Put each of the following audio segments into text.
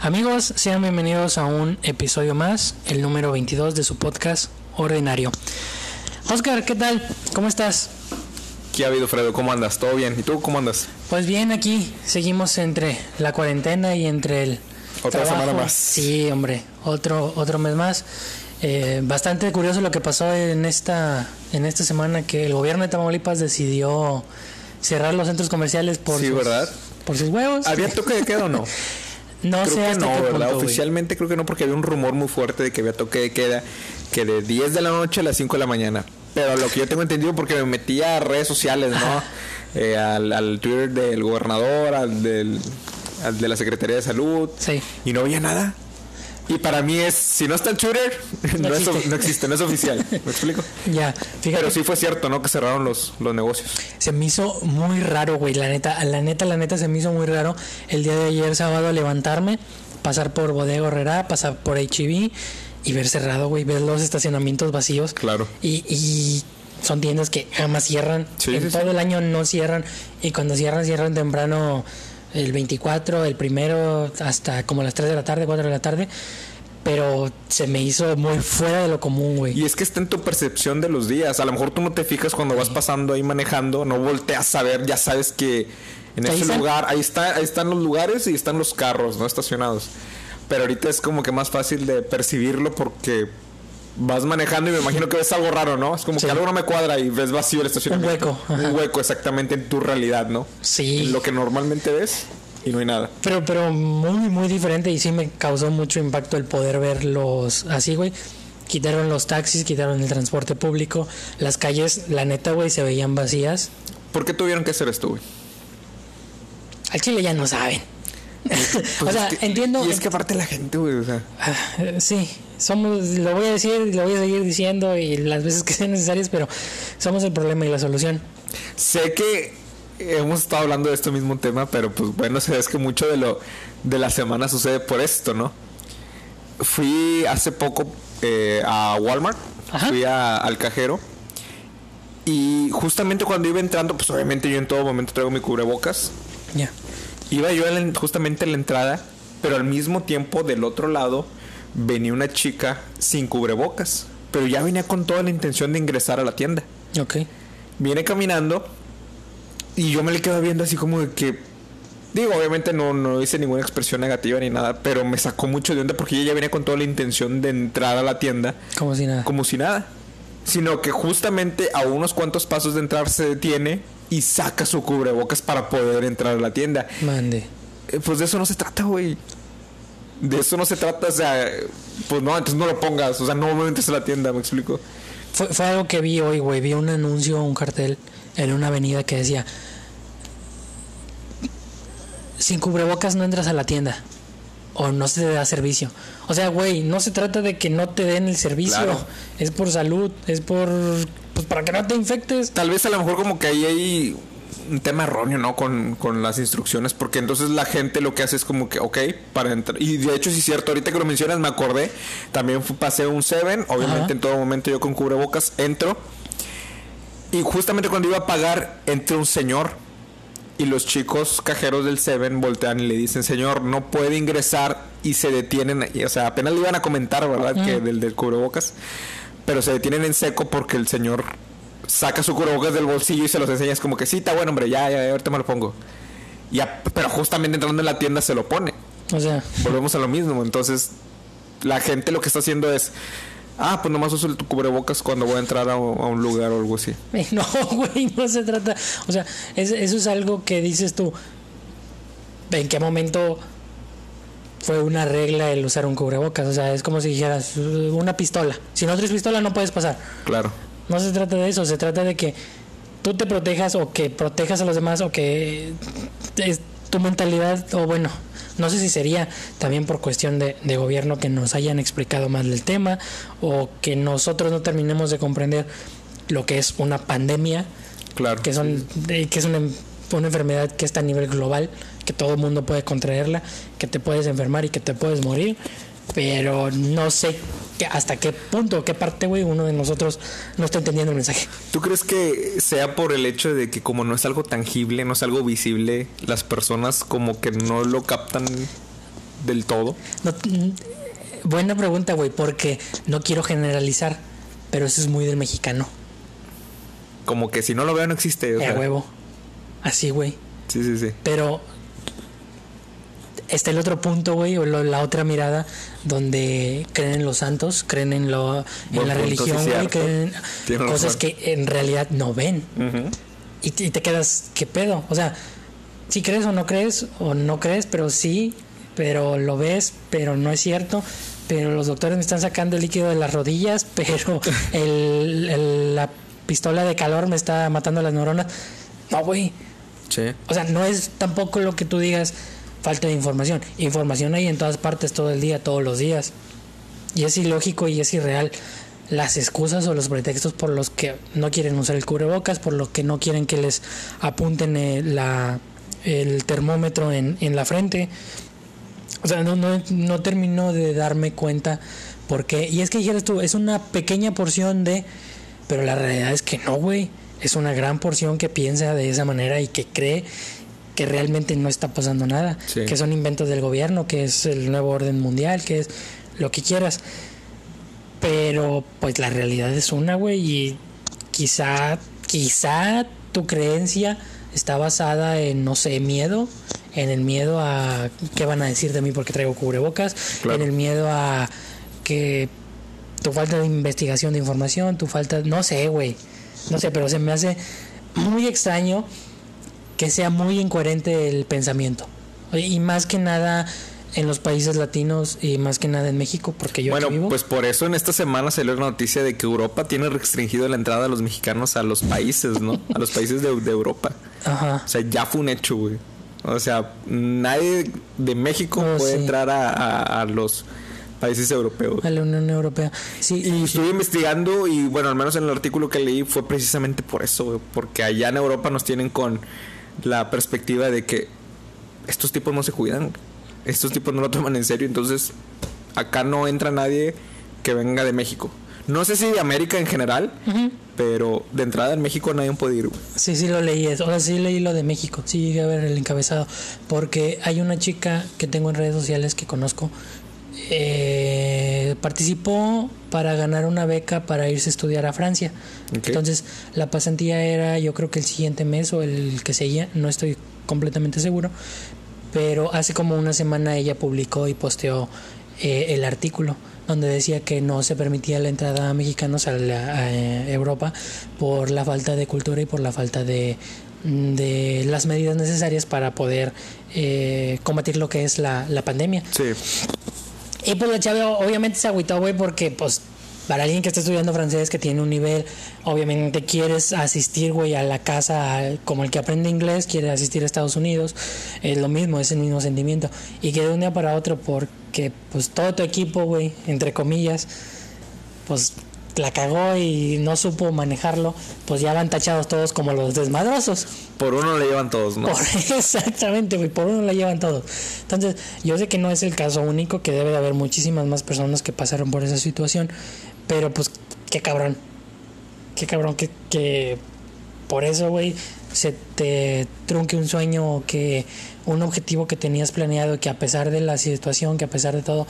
Amigos, sean bienvenidos a un episodio más, el número 22 de su podcast Ordinario. Oscar, ¿qué tal? ¿Cómo estás? ¿Qué ha habido, Fredo? ¿Cómo andas? ¿Todo bien? ¿Y tú cómo andas? Pues bien, aquí seguimos entre la cuarentena y entre el Otra trabajo. semana más. Sí, hombre, otro otro mes más. Eh, bastante curioso lo que pasó en esta en esta semana que el gobierno de Tamaulipas decidió cerrar los centros comerciales por Sí, sus, ¿verdad? por sus huevos. ¿Había toque de queda o no? no creo sé que hasta no, qué ¿verdad? punto. Oficialmente creo que no, porque había un rumor muy fuerte de que había toque de queda que de 10 de la noche a las 5 de la mañana. Pero lo que yo tengo entendido, porque me metí a redes sociales, ¿no? Eh, al, al Twitter del gobernador, al, del, al de la Secretaría de Salud, Sí. y no había nada. Y para mí es, si no está en Twitter, no, existe. no existe, no es oficial. ¿Me explico? Ya, fíjate. Pero sí fue cierto, ¿no? Que cerraron los, los negocios. Se me hizo muy raro, güey. La neta, la neta, la neta se me hizo muy raro el día de ayer sábado levantarme, pasar por Bodega Herrera, pasar por HB y ver cerrado, güey, ver los estacionamientos vacíos. Claro. Y, y son tiendas que jamás cierran. Sí, en sí, todo sí. el año no cierran. Y cuando cierran, cierran temprano el 24, el primero, hasta como las 3 de la tarde, 4 de la tarde. Pero se me hizo muy fuera de lo común, güey. Y es que está en tu percepción de los días. A lo mejor tú no te fijas cuando vas pasando ahí manejando, no volteas a ver, ya sabes que en ese están. lugar, ahí está, ahí están los lugares y están los carros, no estacionados. Pero ahorita es como que más fácil de percibirlo porque vas manejando y me imagino que ves algo raro, ¿no? Es como Sí. que algo no me cuadra y ves vacío el estacionamiento. hueco, ajá. Un hueco exactamente en tu realidad, ¿no? Sí. Lo que normalmente ves y no hay nada. Pero, pero muy, muy diferente y sí me causó mucho impacto el poder verlos así, güey. Quitaron los taxis, quitaron el transporte público, las calles, la neta, güey, se veían vacías. ¿Por qué tuvieron que hacer esto, güey? Al Chile ya no saben. o Pues sea, es que- entiendo. Y es que aparte la gente, güey, o sea... Ah, sí, somos, lo voy a decir, lo voy a seguir diciendo y las veces que sean necesarias, pero somos el problema y la solución. Sé que hemos estado hablando de este mismo tema, pero pues bueno, se ve que mucho de lo de la semana sucede por esto, ¿no? Fui hace poco eh, a Walmart, Ajá. fui a- al cajero y justamente cuando iba entrando, pues obviamente yo en todo momento traigo mi cubrebocas. Ya. Iba yo justamente en la entrada, pero al mismo tiempo del otro lado venía una chica sin cubrebocas, pero ya venía con toda la intención de ingresar a la tienda Ok. viene caminando y yo me le quedo viendo así como de que digo obviamente no no hice ninguna expresión negativa ni nada pero me sacó mucho de onda porque ella ya viene con toda la intención de entrar a la tienda Como si nada. como si nada sino que justamente a unos cuantos pasos de entrar se detiene y saca su cubrebocas para poder entrar a la tienda Mande. Eh, pues de eso no se trata güey de eso no se trata o sea pues no entonces no lo pongas o sea no me entres a la tienda me explico Fue, fue algo que vi hoy, güey. Vi un anuncio, un cartel en una avenida que decía: Sin cubrebocas no entras a la tienda. O no se te da servicio. O sea, güey, no se trata de que no te den el servicio. Claro. Es por salud, es por. Pues para que no te infectes. Tal vez a lo mejor como que ahí hay un tema erróneo, ¿no? Con, con las instrucciones, porque entonces la gente lo que hace es como que, ok, para entrar. Y de hecho, sí es cierto, ahorita que lo mencionas me acordé, también fui- pasé un Seven, obviamente Ajá. en todo momento yo con cubrebocas entro. Y justamente cuando iba a pagar, entra un señor. Y los chicos cajeros del Seven voltean y le dicen, señor, no puede ingresar. Y se detienen. O sea, apenas le iban a comentar, ¿verdad? Que del, del cubrebocas. Pero se detienen en seco porque el señor saca su cubrebocas del bolsillo y se los enseña. Es como que sí, está bueno, hombre, ya, ya, ahorita me lo pongo. Ya, pero justamente entrando en la tienda se lo pone. O sea, Volvemos a lo mismo. Entonces, la gente lo que está haciendo es. Ah, pues nomás uso el cubrebocas cuando voy a entrar a, un- a un lugar o algo así. no, güey, no se trata. O sea, es- eso es algo que dices tú. ¿En qué momento fue una regla el usar un cubrebocas? O sea, es como si dijeras "Uh, una pistola. Si no traes pistola, no puedes pasar. Claro. No se trata de eso, se trata de que tú te protejas o que protejas a los demás o que es tu mentalidad, o bueno, no sé si sería también por cuestión de, de gobierno que nos hayan explicado mal el tema o que nosotros no terminemos de comprender lo que es una pandemia, Claro. que, son, que es una, una enfermedad que está a nivel global, que todo el mundo puede contraerla, que te puedes enfermar y que te puedes morir. Pero no sé hasta qué punto, qué parte, güey, uno de nosotros no está entendiendo el mensaje. ¿Tú crees que sea por el hecho de que como no es algo tangible, no es algo visible, las personas como que no lo captan del todo? No, buena pregunta, güey, porque no quiero generalizar, pero eso es muy del mexicano. Como que si no lo veo no existe. O A sea, huevo. Así, güey. Sí, sí, sí. Pero está el otro punto, güey, o lo- la otra mirada donde creen en los santos, creen en lo en Buen la punto, religión, güey, creen Tienes cosas razón. que en realidad no ven. Y, te- y te quedas, ¿qué pedo? O sea, si crees o no crees, o no crees, pero sí, pero lo ves, pero no es cierto. Pero los doctores me están sacando el líquido de las rodillas, pero el- el- la pistola de calor me está matando las neuronas. No, güey. Sí. O sea, no es tampoco lo que tú digas falta de información. Información hay en todas partes, todo el día, todos los días. Y es ilógico y es irreal las excusas o los pretextos por los que no quieren usar el cubrebocas, por lo que no quieren que les apunten el, la, el termómetro en, en la frente. O sea, no, no, no termino de darme cuenta por qué. Y es que dijeras tú, es una pequeña porción de... Pero la realidad es que no, güey. Es una gran porción que piensa de esa manera y que cree que realmente no está pasando nada. Sí. Que son inventos del gobierno, que es el nuevo orden mundial, que es lo que quieras. Pero pues la realidad es una, güey. Y quizá, quizá tu creencia está basada en, no sé, miedo. En el miedo a qué van a decir de mí porque traigo cubrebocas. Claro. En el miedo a que tu falta de investigación de información, tu falta, no sé, güey. No sé, pero se me hace muy extraño que sea muy incoherente el pensamiento. Y más que nada en los países latinos y más que nada en México, porque yo bueno, vivo. pues por eso en esta semana salió la noticia de que Europa tiene restringido la entrada de los mexicanos a los países, ¿no? A los países de, de Europa. Ajá. O sea, ya fue un hecho, güey. O sea, nadie de México Oh, puede sí. entrar a, a- a los países europeos. A la Unión Europea. Sí, Y estuve investigando y bueno, al menos en el artículo que leí fue precisamente por eso, güey, porque allá en Europa nos tienen con la perspectiva de que estos tipos no se cuidan, estos tipos no lo toman en serio, entonces acá no entra nadie que venga de México. No sé si de América en general, pero de entrada en México nadie puede ir. güey. Sí, sí lo leí, sea, sí leí lo de México, sí llegué a ver el encabezado, porque hay una chica que tengo en redes sociales que conozco, eh, participó para ganar una beca para irse a estudiar a Francia. Entonces, la pasantía era yo creo que el siguiente mes o el que seguía, no estoy completamente seguro, pero hace como una semana ella publicó y posteó eh, el artículo donde decía que no se permitía la entrada a mexicanos a, la- a, Europa por la falta de cultura y por la falta de, de las medidas necesarias para poder eh, combatir lo que es la, la pandemia. Sí, Y pues la chava obviamente se agüitó, güey, porque pues para alguien que está estudiando francés, que tiene un nivel, obviamente quieres asistir, güey, a la casa como el que aprende inglés, quiere asistir a Estados Unidos, es lo mismo, es el mismo sentimiento. Y que de un día para otro, porque pues todo tu equipo, güey, entre comillas, pues la cagó y no supo manejarlo, pues ya van tachados todos como los desmadrosos. por uno le llevan todos, ¿no? Por- exactamente, güey, por uno la llevan todos. Entonces, yo sé que no es el caso único, que debe de haber muchísimas más personas que pasaron por esa situación, pero pues, qué cabrón. Qué cabrón que, que por eso, güey, se te trunque un sueño o que un objetivo que tenías planeado, que a pesar de la situación, que a pesar de todo,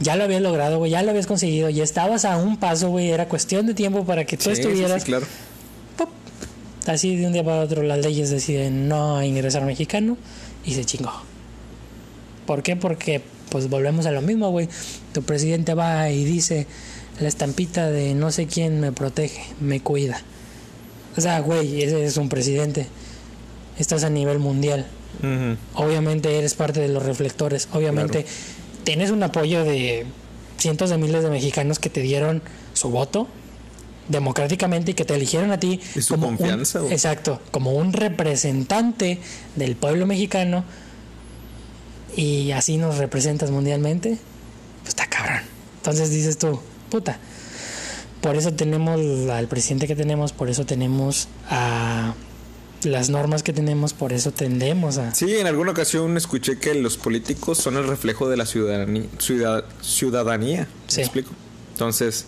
ya lo habías logrado, güey, ya lo habías conseguido, ya estabas a un paso, güey, era cuestión de tiempo para que tú Sí, estuvieras claro. ¡pop! Así de un día para otro las leyes deciden no ingresar mexicano y se chingó. ¿Por qué? Porque pues volvemos a lo mismo, güey. Tu presidente va y dice la estampita de no sé quién me protege, me cuida. O sea, güey, ese es un presidente. Estás a nivel mundial. Obviamente eres parte de los reflectores. Obviamente tienes un apoyo de cientos de miles de mexicanos que te dieron su voto democráticamente y que te eligieron a ti Y su como un- confianza, güey. exacto, como un representante del pueblo mexicano y así nos representas mundialmente, pues está cabrón. Entonces dices tú, puta. Por eso tenemos al presidente que tenemos, por eso tenemos a las normas que tenemos, por eso tendemos a... Sí, en alguna ocasión escuché que los políticos son el reflejo de la ciudadanía. ciudadanía Sí. ¿Me explico? Entonces,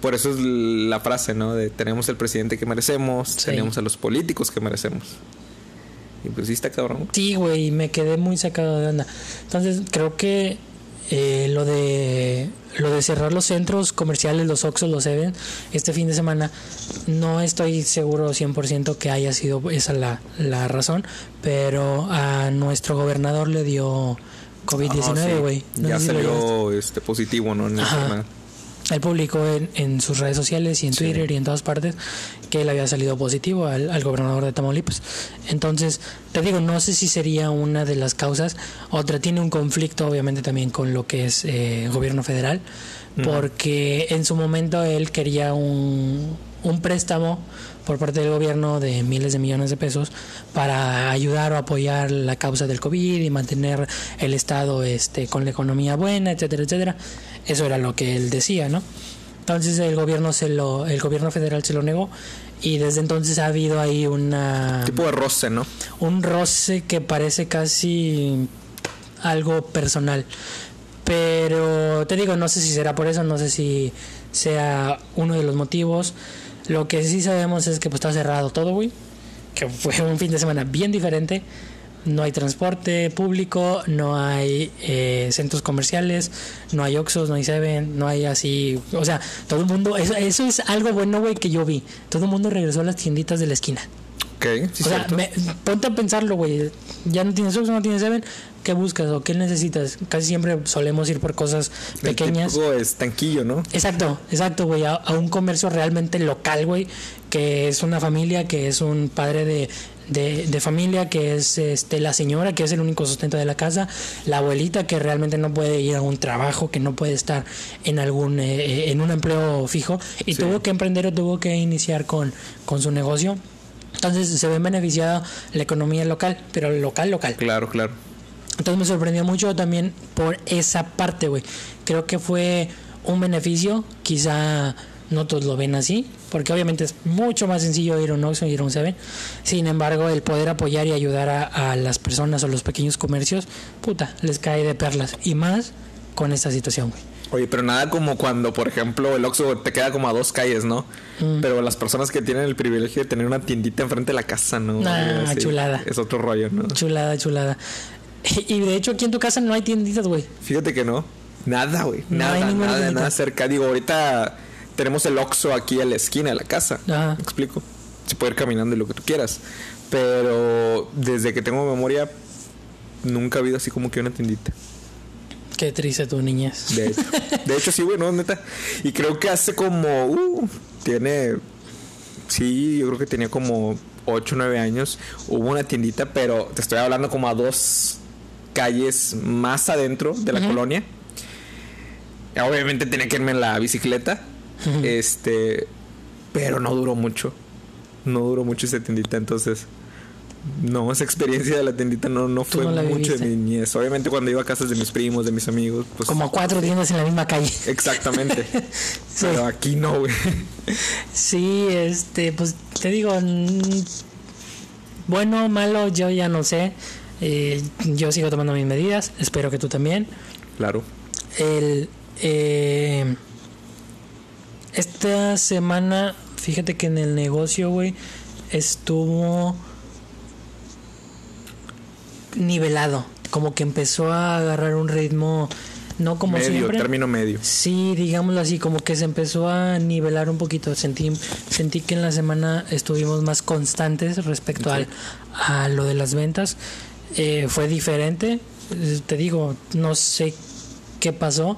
por eso es la frase, ¿no? De tenemos el presidente que merecemos, Sí. tenemos a los políticos que merecemos. Y pues sí está cabrón. Sí, güey, me quedé muy sacado de onda. Entonces, creo que eh, lo de lo de cerrar los centros comerciales, los Oxxos, los Seven, este fin de semana, no estoy seguro 100% que haya sido esa la, la razón, pero a nuestro gobernador le dio Ajá, COVID-19, sí. güey. No ya salió este positivo, ¿no? En. Él publicó en, en sus redes sociales y en Sí. Twitter y en todas partes que él había salido positivo al, al gobernador de Tamaulipas. Entonces, te digo, no sé si sería una de las causas. Otra tiene un conflicto, obviamente, también con lo que es eh, gobierno federal, porque en su momento él quería un, un préstamo por parte del gobierno de miles de millones de pesos para ayudar o apoyar la causa del COVID y mantener el Estado este, con la economía buena, etcétera, etcétera. Eso era lo que él decía, ¿no? Entonces el gobierno se lo, el gobierno federal se lo negó y desde entonces ha habido ahí una Tipo de roce, ¿no? un roce que parece casi algo personal. Pero te digo, no sé si será por eso, no sé si sea uno de los motivos. Lo que sí sabemos es que pues está cerrado todo, güey. Que fue un fin de semana bien diferente. No hay transporte público, no hay eh, centros comerciales, no hay Oxxos, no hay Seven, no hay así... O sea, todo el mundo... Eso, eso es algo bueno, güey, que yo vi. Todo el mundo regresó a las tienditas de la esquina. Ok, sí, O sea, me- ponte a pensarlo, güey. Ya no tienes Oxxo, no tienes Seven. ¿Qué buscas o qué necesitas? Casi siempre solemos ir por cosas El pequeñas. típico estanquillo, ¿no? Exacto, exacto, güey. A, a un comercio realmente local, güey. Que es una familia, que es un padre de, de, de familia, que es este la señora, que es el único sustento de la casa. La abuelita, que realmente no puede ir a un trabajo, que no puede estar en algún eh, en un empleo fijo. Y Sí. tuvo que emprender o tuvo que iniciar con, con su negocio. Entonces se ve beneficiada la economía local, pero local, local. Claro, claro. Entonces me sorprendió mucho también por esa parte, güey. Creo que fue un beneficio, quizá no todos lo ven así, porque obviamente es mucho más sencillo ir a un Oxxo y ir a un Seven. Sin embargo, el poder apoyar y ayudar a, a las personas o los pequeños comercios, puta, les cae de perlas. Y más con esta situación, güey. Oye, pero nada como cuando, por ejemplo, el Oxxo te queda como a dos calles, ¿no? Mm. Pero las personas que tienen el privilegio de tener una tiendita enfrente de la casa, ¿no? Ah, Sí, chulada. Es otro rollo, ¿no? Chulada, chulada. Y de hecho aquí en tu casa no hay tienditas, güey. Fíjate que no. Nada, güey. No nada, nada, tiendita. nada cerca. Digo, ahorita tenemos el Oxxo aquí a la esquina de la casa. Ajá. ¿Me explico? Se puede ir caminando y lo que tú quieras. Pero desde que tengo memoria, nunca ha habido así como que una tiendita. Qué triste tu niñez. De hecho, de hecho sí, güey, no, neta. Y creo que hace como. uh, tiene. Sí, yo creo que tenía como 8 o 9 años. Hubo una tiendita, pero te estoy hablando como a dos calles más adentro de la colonia. Obviamente tenía que irme en la bicicleta. Este. Pero no duró mucho. No duró mucho esa tiendita, entonces. No, esa experiencia de la tiendita no, no fue no mucho de mi niñez. Obviamente cuando iba a casas de mis primos, de mis amigos, pues. Como cuatro tiendas en la misma calle. Exactamente. Sí. Pero aquí no, güey. Sí, este, pues te digo, bueno, malo, yo ya no sé. Eh, yo sigo tomando mis medidas, espero que tú también. Claro. El, eh, esta semana, fíjate que en el negocio, güey, estuvo nivelado. Como que empezó a agarrar un ritmo, no como medio, siempre. término medio. Sí, digámoslo así, como que se empezó a nivelar un poquito. Sentí, sentí que en la semana estuvimos más constantes respecto al, a lo de las ventas. Eh, fue diferente. Eh, Te digo, no sé qué pasó,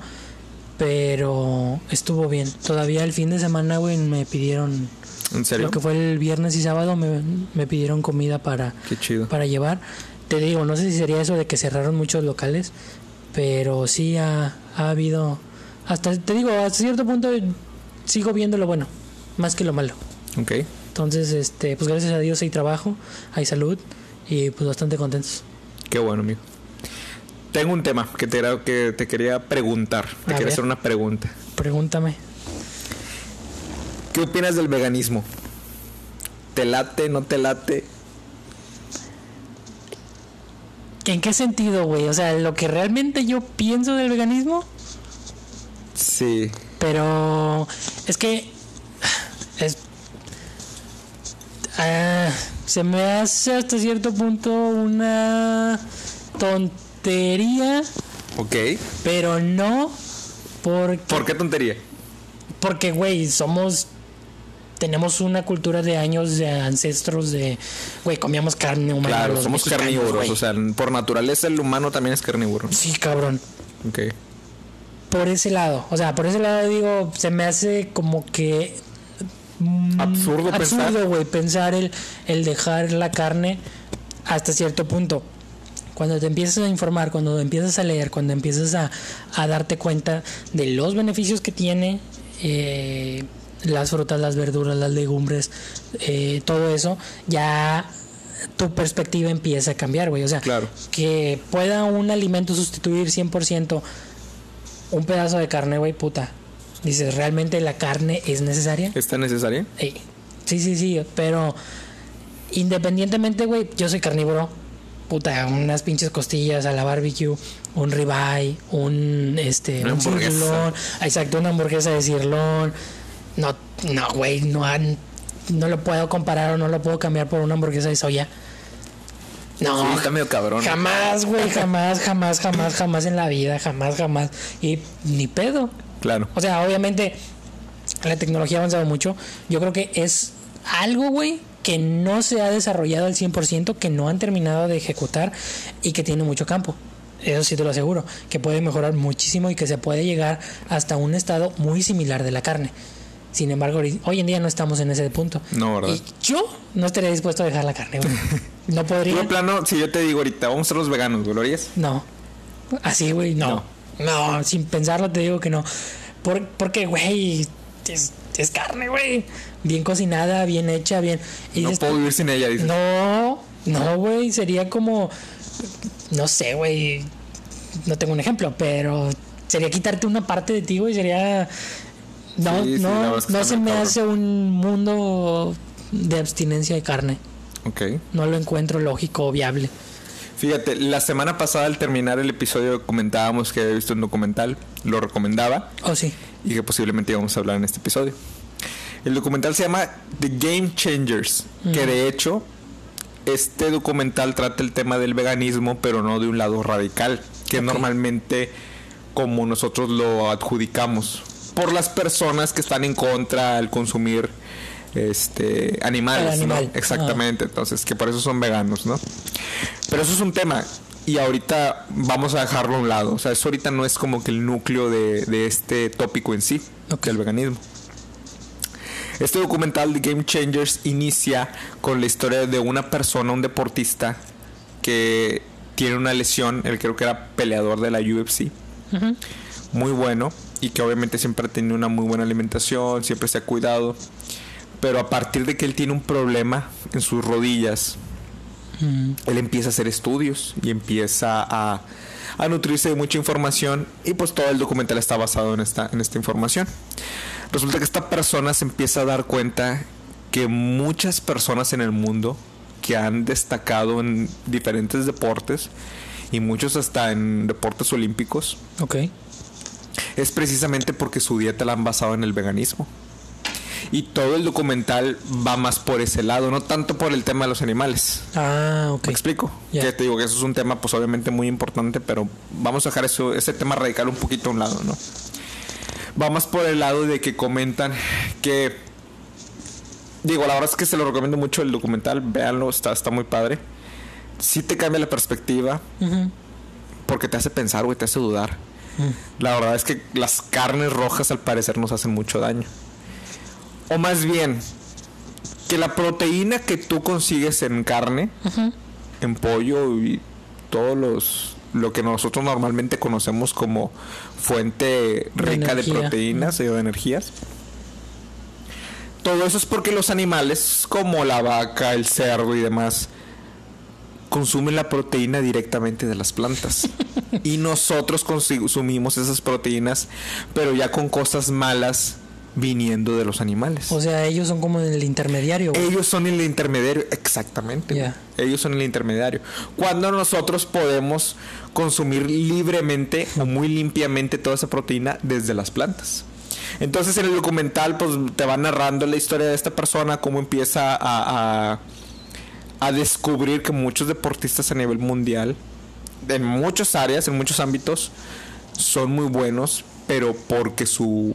pero estuvo bien. Todavía el fin de semana, güey, me pidieron, ¿En serio? lo que fue el viernes y sábado, me, me pidieron comida para, Qué chido. para llevar. Te digo, no sé si sería eso de que cerraron muchos locales, pero sí ha, ha habido, hasta te digo, hasta cierto punto sigo viendo lo bueno, más que lo malo. Ok. Entonces, este, pues gracias a Dios hay trabajo, hay salud y pues bastante contentos. Qué bueno, amigo. Tengo un tema que te, era- que te quería preguntar. Te A quería ver. hacer una pregunta. Pregúntame. ¿Qué opinas del veganismo? ¿Te late, no te late? ¿En qué sentido, güey? O sea, lo que realmente yo pienso del veganismo. Sí. Pero es que es ah, se me hace hasta cierto punto una tontería, Ok. pero no porque ¿Por qué tontería? porque güey, somos tenemos una cultura de años de ancestros de güey, comíamos carne humana. Claro, somos carnívoros. O sea, por naturaleza el humano también es carnívoro. sí, cabrón. Ok. Por ese lado, o sea, por ese lado digo, se me hace como que mm, Absurdo pensar. absurdo, güey, pensar el, el dejar la carne hasta cierto punto. Cuando te empiezas a informar, cuando empiezas a leer, cuando empiezas a, a darte cuenta de los beneficios que tiene eh, las frutas, las verduras, las legumbres, eh, todo eso, ya tu perspectiva empieza a cambiar, güey. O sea, Claro. que pueda un alimento sustituir 100% un pedazo de carne, güey, puta. Dices, ¿realmente la carne es necesaria? ¿Está necesaria? Sí, sí, sí, pero independientemente, güey, yo soy carnívoro. Puta, unas pinches costillas a la barbecue, un ribeye, un este, Una un cirlón, exacto, una hamburguesa de cirlón. No, no, güey, no han- no lo puedo comparar o no lo puedo cambiar por una hamburguesa de soya. No, Sí, está medio cabrón. jamás, güey, jamás, jamás, jamás, jamás en la vida, jamás, jamás. Y ni pedo. Claro. O sea, obviamente la tecnología ha avanzado mucho. Yo creo que es algo, güey, que no se ha desarrollado al 100%, que no han terminado de ejecutar y que tiene mucho campo. Eso sí te lo aseguro, que puede mejorar muchísimo y que se puede llegar hasta un estado muy similar de la carne. Sin embargo, hoy en día no estamos en ese punto. No, ¿verdad? Y yo no estaría dispuesto a dejar la carne, güey. No podría. de plano, si yo te digo ahorita, vamos a ser los veganos, güey, ¿lo harías? No. Así, güey, no. no. sin pensarlo te digo que no. Por, porque, güey, es, es carne, güey. Bien cocinada, bien hecha, bien. Y no puedo vivir sin ella, no, no, güey, sería como, no sé, güey, no tengo un ejemplo, pero sería quitarte una parte de ti, güey, sería... No, Sí, no, no se me hace un mundo de abstinencia de carne. Ok. No lo encuentro lógico o viable. Fíjate, la semana pasada al terminar el episodio comentábamos que había visto un documental, lo recomendaba Oh, sí. y que posiblemente íbamos a hablar en este episodio. El documental se llama The Game Changers, que de hecho este documental trata el tema del veganismo, pero no de un lado radical, que normalmente como nosotros lo adjudicamos por las personas que están en contra al consumir este animales, Al animal. ¿no? Exactamente, entonces que por eso son veganos, ¿no? Pero eso es un tema y ahorita vamos a dejarlo a un lado, o sea, eso ahorita no es como que el núcleo de, de este tópico en sí, Ok. del veganismo. Este documental de Game Changers inicia con la historia de una persona, un deportista que tiene una lesión, él creo que era peleador de la UFC, muy bueno y que obviamente siempre ha tenido una muy buena alimentación, siempre se ha cuidado, pero a partir de que él tiene un problema en sus rodillas, Mm. él empieza a hacer estudios y empieza a, a nutrirse de mucha información y pues todo el documental está basado en esta, en esta información. Resulta que esta persona se empieza a dar cuenta que muchas personas en el mundo que han destacado en diferentes deportes y muchos hasta en deportes olímpicos Ok. Es precisamente porque su dieta la han basado en el veganismo. Y todo el documental va más por ese lado, no tanto por el tema de los animales. Ah, ok. ¿Me explico? Que te digo que eso es un tema, pues obviamente muy importante, pero vamos a dejar eso, ese tema radical un poquito a un lado, ¿no? Vamos por el lado de que comentan que. Digo, la verdad es que se lo recomiendo mucho el documental, véanlo, está, está muy padre. Sí te cambia la perspectiva, porque te hace pensar, güey, te hace dudar. La verdad es que las carnes rojas al parecer nos hacen mucho daño. O más bien, que la proteína que tú consigues en carne, en pollo y todos los lo que nosotros normalmente conocemos como fuente rica de proteínas y de energías. Todo eso es porque los animales como la vaca, el cerdo y demás consumen la proteína directamente de las plantas. y nosotros consumimos esas proteínas, pero ya con cosas malas viniendo de los animales. O sea, ellos son como el intermediario. güey. Ellos son el intermediario, exactamente. Ellos son el intermediario. Cuando nosotros podemos consumir libremente o muy limpiamente toda esa proteína desde las plantas. Entonces en el documental pues te va narrando la historia de esta persona, cómo empieza a, a, a descubrir que muchos deportistas a nivel mundial, en muchas áreas, en muchos ámbitos, son muy buenos, pero porque su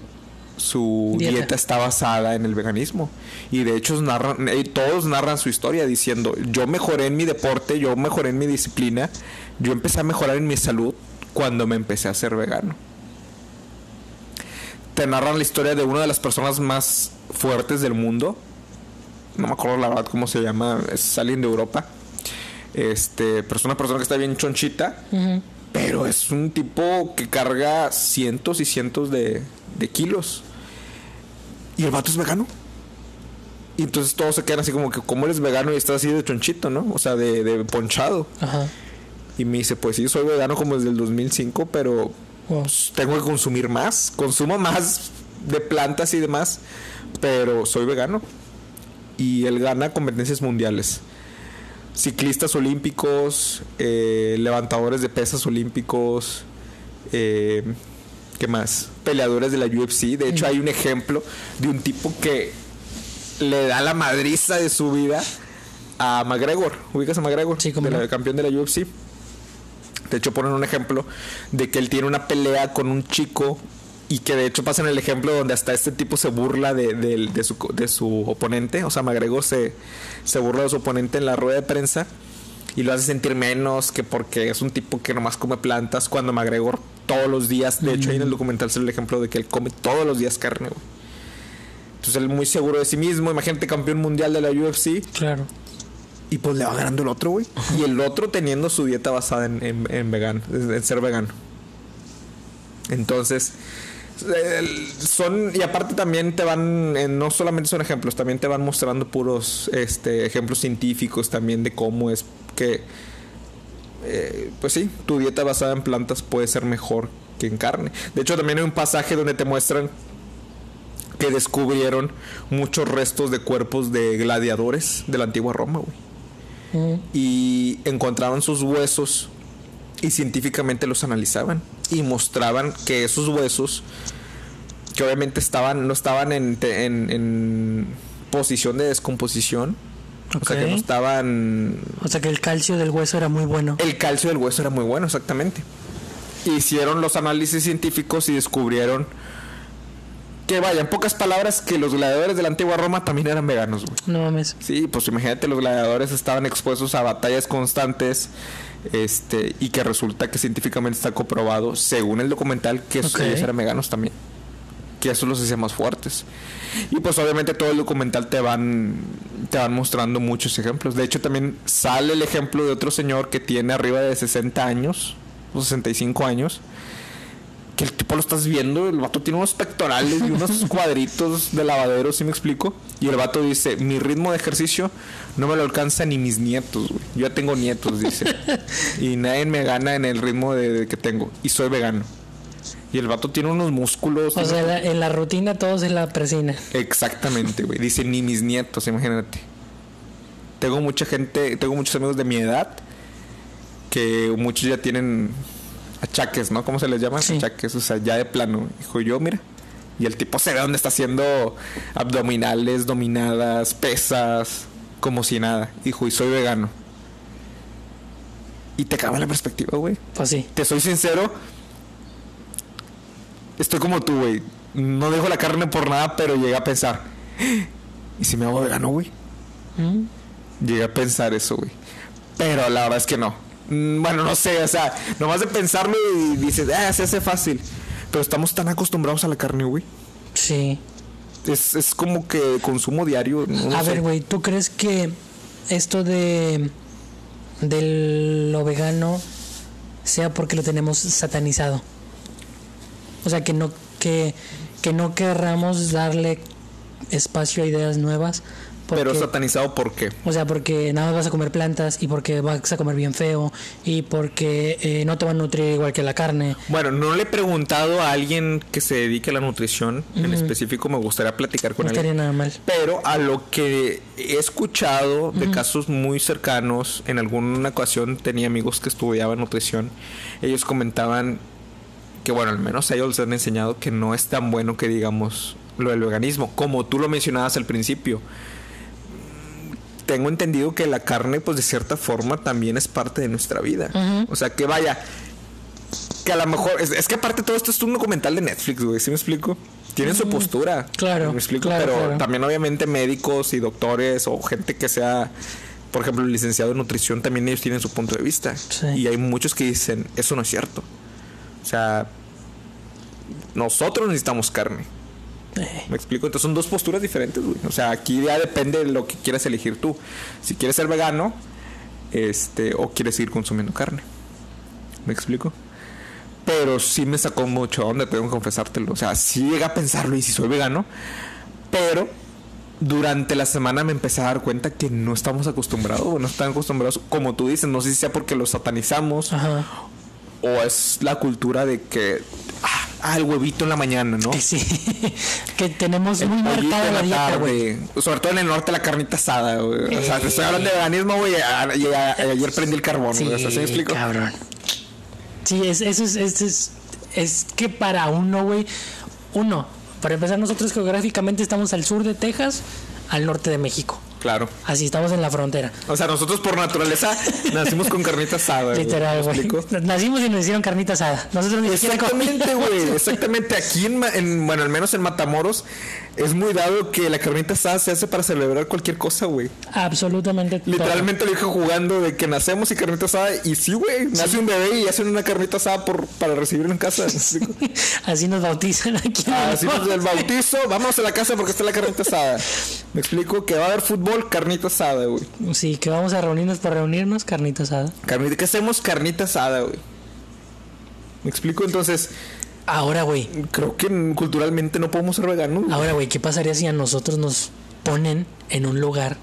su Dieta. dieta. está basada en el veganismo y de hecho narran, eh, todos narran su historia diciendo yo mejoré en mi deporte yo mejoré en mi disciplina yo empecé a mejorar en mi salud cuando me empecé a ser vegano te narran la historia de una de las personas más fuertes del mundo no me acuerdo la verdad cómo se llama es alguien de Europa este pero es una persona que está bien chonchita pero es un tipo que carga cientos y cientos de, de kilos. Y el vato es vegano. Y entonces todos se quedan así como que, ¿cómo eres vegano y estás así de chonchito, no? O sea, de, de ponchado. Ajá. Y me dice, pues sí, soy vegano como desde el 2005, pero Wow. pues, tengo que consumir más. Consumo más de plantas y demás, pero soy vegano. Y él gana competencias mundiales. Ciclistas olímpicos, eh, levantadores de pesas olímpicos, eh, ¿qué más? Peleadores de la UFC. De hecho, hay un ejemplo de un tipo que le da la madriza de su vida a McGregor. ¿Ubicas a McGregor? Sí, la- no. campeón de la UFC. De hecho, ponen un ejemplo de que él tiene una pelea con un chico y que de hecho pasan el ejemplo donde hasta este tipo se burla de, de- de su, de su oponente. O sea, McGregor se, se burla de su oponente en la rueda de prensa y lo hace sentir menos que porque es un tipo que nomás come plantas cuando McGregor todos los días, de hecho ahí en el documental sale el ejemplo de que él come todos los días carne. güey. Entonces él muy seguro de sí mismo, imagínate campeón mundial de la UFC Claro. y pues le va ganando el otro, güey. Y el otro teniendo su dieta basada en, en, en vegano, en ser vegano. Entonces, son, y aparte también te van, eh, no solamente son ejemplos, también te van mostrando puros este, ejemplos científicos también de cómo es que, eh, pues sí, tu dieta basada en plantas puede ser mejor que en carne. De hecho, también hay un pasaje donde te muestran que descubrieron muchos restos de cuerpos de gladiadores de la antigua Roma, güey y encontraban sus huesos y científicamente los analizaban y mostraban que esos huesos que obviamente estaban no estaban en, te- en- en posición de descomposición o sea que no estaban O sea que el calcio del hueso era muy bueno. el calcio del hueso era muy bueno exactamente hicieron los análisis científicos y descubrieron que vaya en pocas palabras que los gladiadores de la antigua Roma también eran veganos güey. No mames. Sí, pues imagínate, los gladiadores estaban expuestos a batallas constantes. Este, y que resulta que científicamente está comprobado, según el documental, que esos- Ok. ellos eran veganos también. Que eso los hacía más fuertes. Y pues obviamente todo el documental te van, te van mostrando muchos ejemplos. De hecho, también sale el ejemplo de otro señor que tiene arriba de 60 años, o 65 años. Que el tipo lo estás viendo, el vato tiene unos pectorales y unos cuadritos de lavadero, ¿sí me explico? Y el vato dice, mi ritmo de ejercicio no me lo alcanza ni mis nietos, güey. Yo ya tengo nietos, dice. y nadie me gana en el ritmo de, de que tengo. Y soy vegano. Y el vato tiene unos músculos. O sea, la- en la rutina todos en la presina. Exactamente, güey. Dice, ni mis nietos, imagínate. Tengo mucha gente, tengo muchos amigos de mi edad que muchos ya tienen achaques, ¿no? ¿Cómo se les llama? Sí. Achaques, o sea, ya de plano. Dijo yo, mira. Y el tipo se ve dónde está haciendo abdominales, dominadas, pesas, como si nada. Dijo, y soy vegano. Y te cambia la perspectiva, güey. Pues sí. Te soy sincero. Estoy como tú, güey. No dejo la carne por nada, pero llegué a pensar. ¿Y si me hago vegano, güey? Mm. Llegué a pensar eso, güey. Pero la verdad es que no. Mm, Bueno, no sé, o sea, nomás de pensarlo y dices, ah, se hace fácil. Pero estamos tan acostumbrados a la carne, güey. Sí. Es, es como que consumo diario. No, no A sé. ver, güey, ¿tú crees que esto de de lo vegano sea porque lo tenemos satanizado? O sea, que no que que no querramos darle espacio a ideas nuevas Porque, Pero satanizado, ¿por qué? O sea, porque nada más vas a comer plantas y porque vas a comer bien feo y porque eh, no te van a nutrir igual que la carne. Bueno, no le he preguntado a alguien que se dedique a la nutrición en específico, me gustaría platicar con No él. estaría nada mal. Pero a lo que he escuchado de casos muy cercanos, en alguna ocasión tenía amigos que estudiaban nutrición, ellos comentaban que bueno, al menos a ellos les han enseñado que no es tan bueno que digamos lo del veganismo, como tú lo mencionabas al principio. Tengo entendido que la carne, pues de cierta forma, también es parte de nuestra vida. O sea, que vaya, que a lo mejor, es, es que aparte todo esto es un documental de Netflix, güey, ¿sí me explico? Tienen su postura. Claro, Me explico, claro, pero claro. también obviamente médicos y doctores o gente que sea, por ejemplo, licenciado en nutrición, también ellos tienen su punto de vista. Sí. Y hay muchos que dicen, eso no es cierto. O sea, nosotros necesitamos carne. Eh, ¿Me explico? Entonces son dos posturas diferentes, güey. O sea, aquí ya depende de lo que quieras elegir tú. Si quieres ser vegano, este, o quieres seguir consumiendo carne. ¿Me explico? Pero sí me sacó mucho onda, tengo que confesártelo. O sea, sí llegué a pensarlo y si soy vegano. Pero durante la semana me empecé a dar cuenta que no estamos acostumbrados, o no están acostumbrados, como tú dices, no sé si sea porque los satanizamos Ajá. O es la cultura de que ah, ah, el huevito en la mañana, ¿no? Que sí. que tenemos muy pollito marcada la dieta, güey. Sobre todo en el norte la carnita asada, güey. O sea, te estoy hablando de veganismo, güey. Y, ayer prendí el carbón, Sí. O sea, ¿sí me explico? cabrón. Sí, es, eso es, es, es, es que para uno, güey, uno, para empezar, nosotros geográficamente estamos al sur de Texas, al norte de México. Claro. Así estamos en la frontera. O sea, nosotros por naturaleza nacimos con carnita asada. Literal, ¿Me güey. Nacimos y nos hicieron carnita asada. Nosotros ni Exactamente, güey. Exactamente. Aquí, en, en- bueno, al menos en Matamoros, es muy dado que la carnita asada se hace para celebrar cualquier cosa, güey. Absolutamente. todo. Literalmente lo dije jugando de que nacemos y carnita asada. Y sí, güey. Nace un bebé y hacen una carnita asada por, para recibirlo en casa. Así nos bautizan aquí. el Así nos del bautizo, vamos a la casa porque está la carnita asada. Me explico que va a haber fútbol, carnita asada, güey. Sí, que vamos a reunirnos para reunirnos, carnita asada. Carnita, ¿qué hacemos? Carnita asada, güey. Me explico, entonces, Ahora, güey. creo que culturalmente no podemos ser veganos. güey. Ahora, güey, ¿qué pasaría si a nosotros nos ponen en un lugar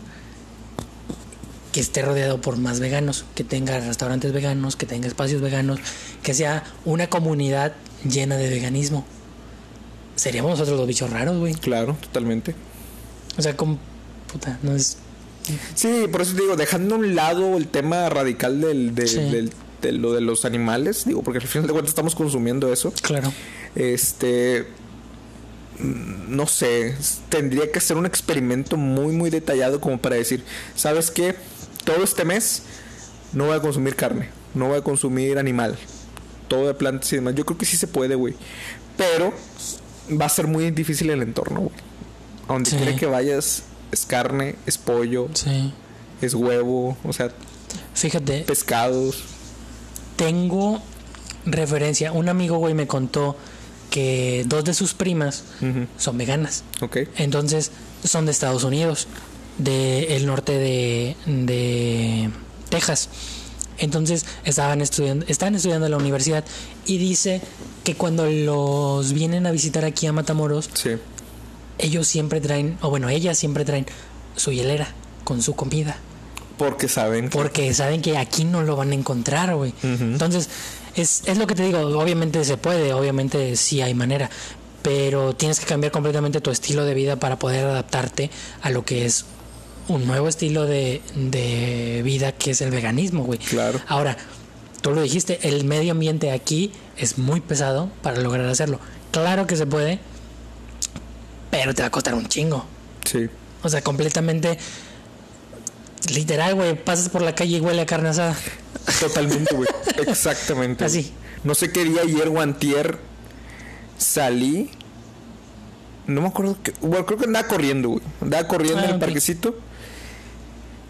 que esté rodeado por más veganos, que tenga restaurantes veganos, que tenga espacios veganos, que sea una comunidad llena de veganismo? Seríamos nosotros los bichos raros, güey. Claro, totalmente. O sea, como puta, no es Sí, por eso te digo, dejando a un lado el tema radical del, de, Sí. del- de lo de los animales, digo, porque al final de cuentas estamos consumiendo eso. claro. Este. No sé, tendría que ser un experimento muy, muy detallado como para decir, ¿sabes qué? Todo este mes no voy a consumir carne, no voy a consumir animal, todo de plantas y demás. Yo creo que sí se puede, güey. Pero va a ser muy difícil el entorno, güey. A donde Sí. quiera que vayas, es carne, es pollo, Sí. es huevo, o sea, Fíjate, pescados. Tengo referencia. Un amigo, güey, me contó que dos de sus primas son veganas. Ok. Entonces, son de Estados Unidos, del norte de, de Texas. Entonces, estaban estudiando, están estudiando en la universidad y dice que cuando los vienen a visitar aquí a Matamoros, Sí. ellos siempre traen, o bueno, ellas siempre traen su hielera con su comida. Porque saben que. Porque saben que aquí no lo van a encontrar, güey. Entonces, es, es lo que te digo, obviamente se puede, obviamente sí hay manera, pero tienes que cambiar completamente tu estilo de vida para poder adaptarte a lo que es un nuevo estilo de, de vida que es el veganismo, güey. Claro. Ahora, tú lo dijiste, el medio ambiente aquí es muy pesado para lograr hacerlo. Claro que se puede, pero te va a costar un chingo. Sí. O sea, completamente... Literal, güey, pasas por la calle y huele a carne asada. Totalmente, güey. Exactamente. Así. No sé qué día ayer o antier salí. No me acuerdo que. Bueno, creo que andaba corriendo, güey. Andaba corriendo Ah, en el ok. parquecito.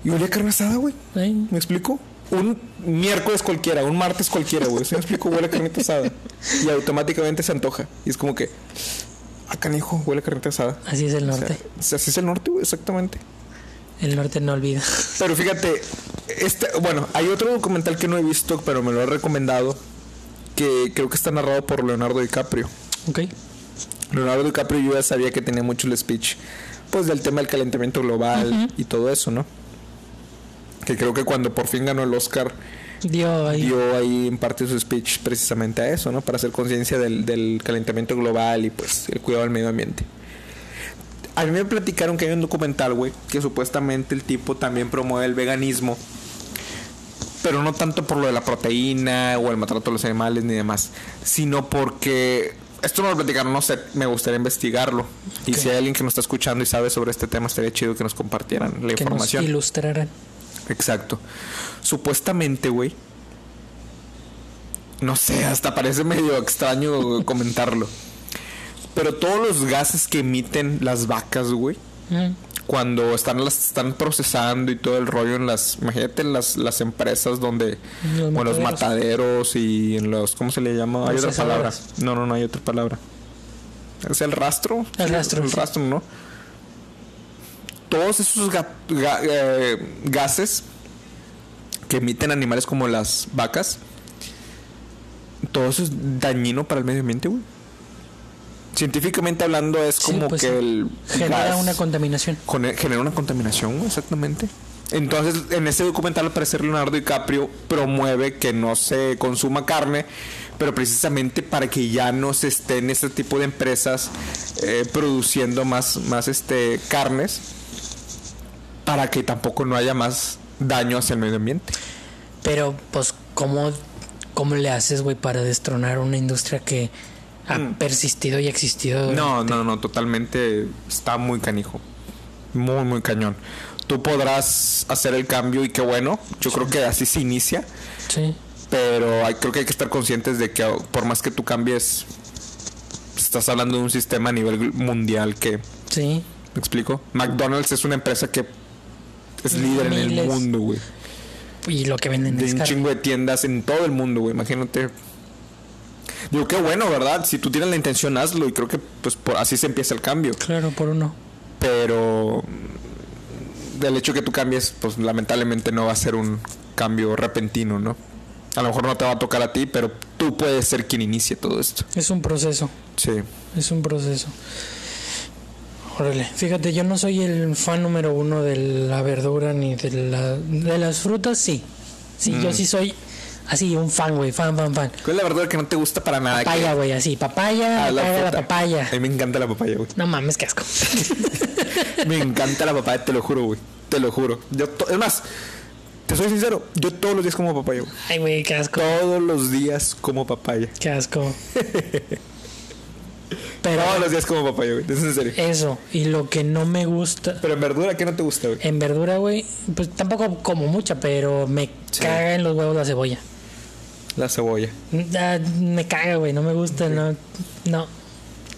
Y olía a carne asada, güey. ¿Me explico? Un miércoles cualquiera, un martes cualquiera, güey. ¿Sí me explico? Huele a carnita asada. Y automáticamente se antoja. Y es como que. Ah, canijo, huele a carnita asada. Así es el norte. o sea, así es el norte, güey, exactamente. El norte no olvida. Pero fíjate, este, bueno, hay otro documental que no he visto, pero me lo he recomendado, que creo que está narrado por Leonardo DiCaprio. Ok. Leonardo DiCaprio yo ya sabía que tenía mucho el speech pues del tema del calentamiento global y todo eso, ¿no? Que creo que cuando por fin ganó el Oscar Dio ahí. dio ahí en parte su speech precisamente a eso, ¿no? Para hacer conciencia del, del calentamiento global y pues el cuidado del medio ambiente. A mí me platicaron que hay un documental, güey, que supuestamente el tipo también promueve el veganismo. Pero no tanto por lo de la proteína o el maltrato de los animales ni demás, sino porque esto no lo platicaron, no sé, me gustaría investigarlo. Y si hay alguien que nos está escuchando y sabe sobre este tema, estaría chido que nos compartieran la que nos información. ilustraran. Exacto. Supuestamente, güey. No sé, hasta parece medio extraño comentarlo. Pero todos los gases que emiten las vacas, güey, Mm. cuando están las están procesando y todo el rollo en las, imagínate en las, las empresas donde Los o en los mataderos. y en los ¿cómo se le llama? Hay otra palabra. No, no, no hay otra palabra. ¿Es el rastro? El rastro, El sí. rastro, ¿no? Todos esos ga- ga- eh, gases que emiten animales como las vacas, todo eso es dañino para el medio ambiente, güey. Científicamente hablando es Sí, como pues que el Genera gas una contaminación. con- genera una contaminación, exactamente. Entonces, en ese documental, al parecer, Leonardo DiCaprio promueve que no se consuma carne, pero precisamente para que ya no se estén este tipo de empresas eh, produciendo más, más este, carnes, para que tampoco no haya más daño hacia el medio ambiente. Pero, pues, ¿cómo, cómo le haces, güey, para destronar una industria que ha Mm. persistido y existido? No, no, no, totalmente está muy canijo. Muy, muy cañón. Tú podrás hacer el cambio y qué bueno. Yo creo que así se inicia. Sí. Pero hay, creo que hay que estar conscientes de que por más que tú cambies, estás hablando de un sistema a nivel mundial que, Sí. ¿me explico? McDonald's es una empresa que es líder en el mundo, güey. Y lo que venden De es un chingo de tiendas en todo el mundo, güey. Imagínate. Digo, qué bueno, ¿verdad? Si tú tienes la intención, hazlo. Y creo que pues por, así se empieza el cambio. Claro, por uno. Pero mm, del hecho que tú cambies, pues lamentablemente no va a ser un cambio repentino, ¿no? A lo mejor no te va a tocar a ti, pero tú puedes ser quien inicie todo esto. Es un proceso. Sí. Es un proceso. Órale, fíjate, yo no soy el fan número uno de la verdura ni de la de las frutas, sí. Sí, Mm. yo sí soy así un fan, güey, fan, fan, fan. ¿Cuál es la verdura que no te gusta para nada? Papaya, güey, así, papaya, Ah, la papaya. A mí me encanta la papaya, güey. No mames, qué asco. Me encanta la papaya, te lo juro, güey. Te lo juro. Yo es más, te soy sincero, yo todos los días como papaya, güey. Ay, güey, qué asco, Todos los días como papaya. qué asco. Pero Todos los días como papaya, güey. Es en serio. eso, y lo que no me gusta Pero en verdura, ¿qué no te gusta, güey? en verdura, güey, pues tampoco como mucha, pero me Sí. caga en los huevos la cebolla. La cebolla. Ah, me caga, güey, no me gusta, no, no,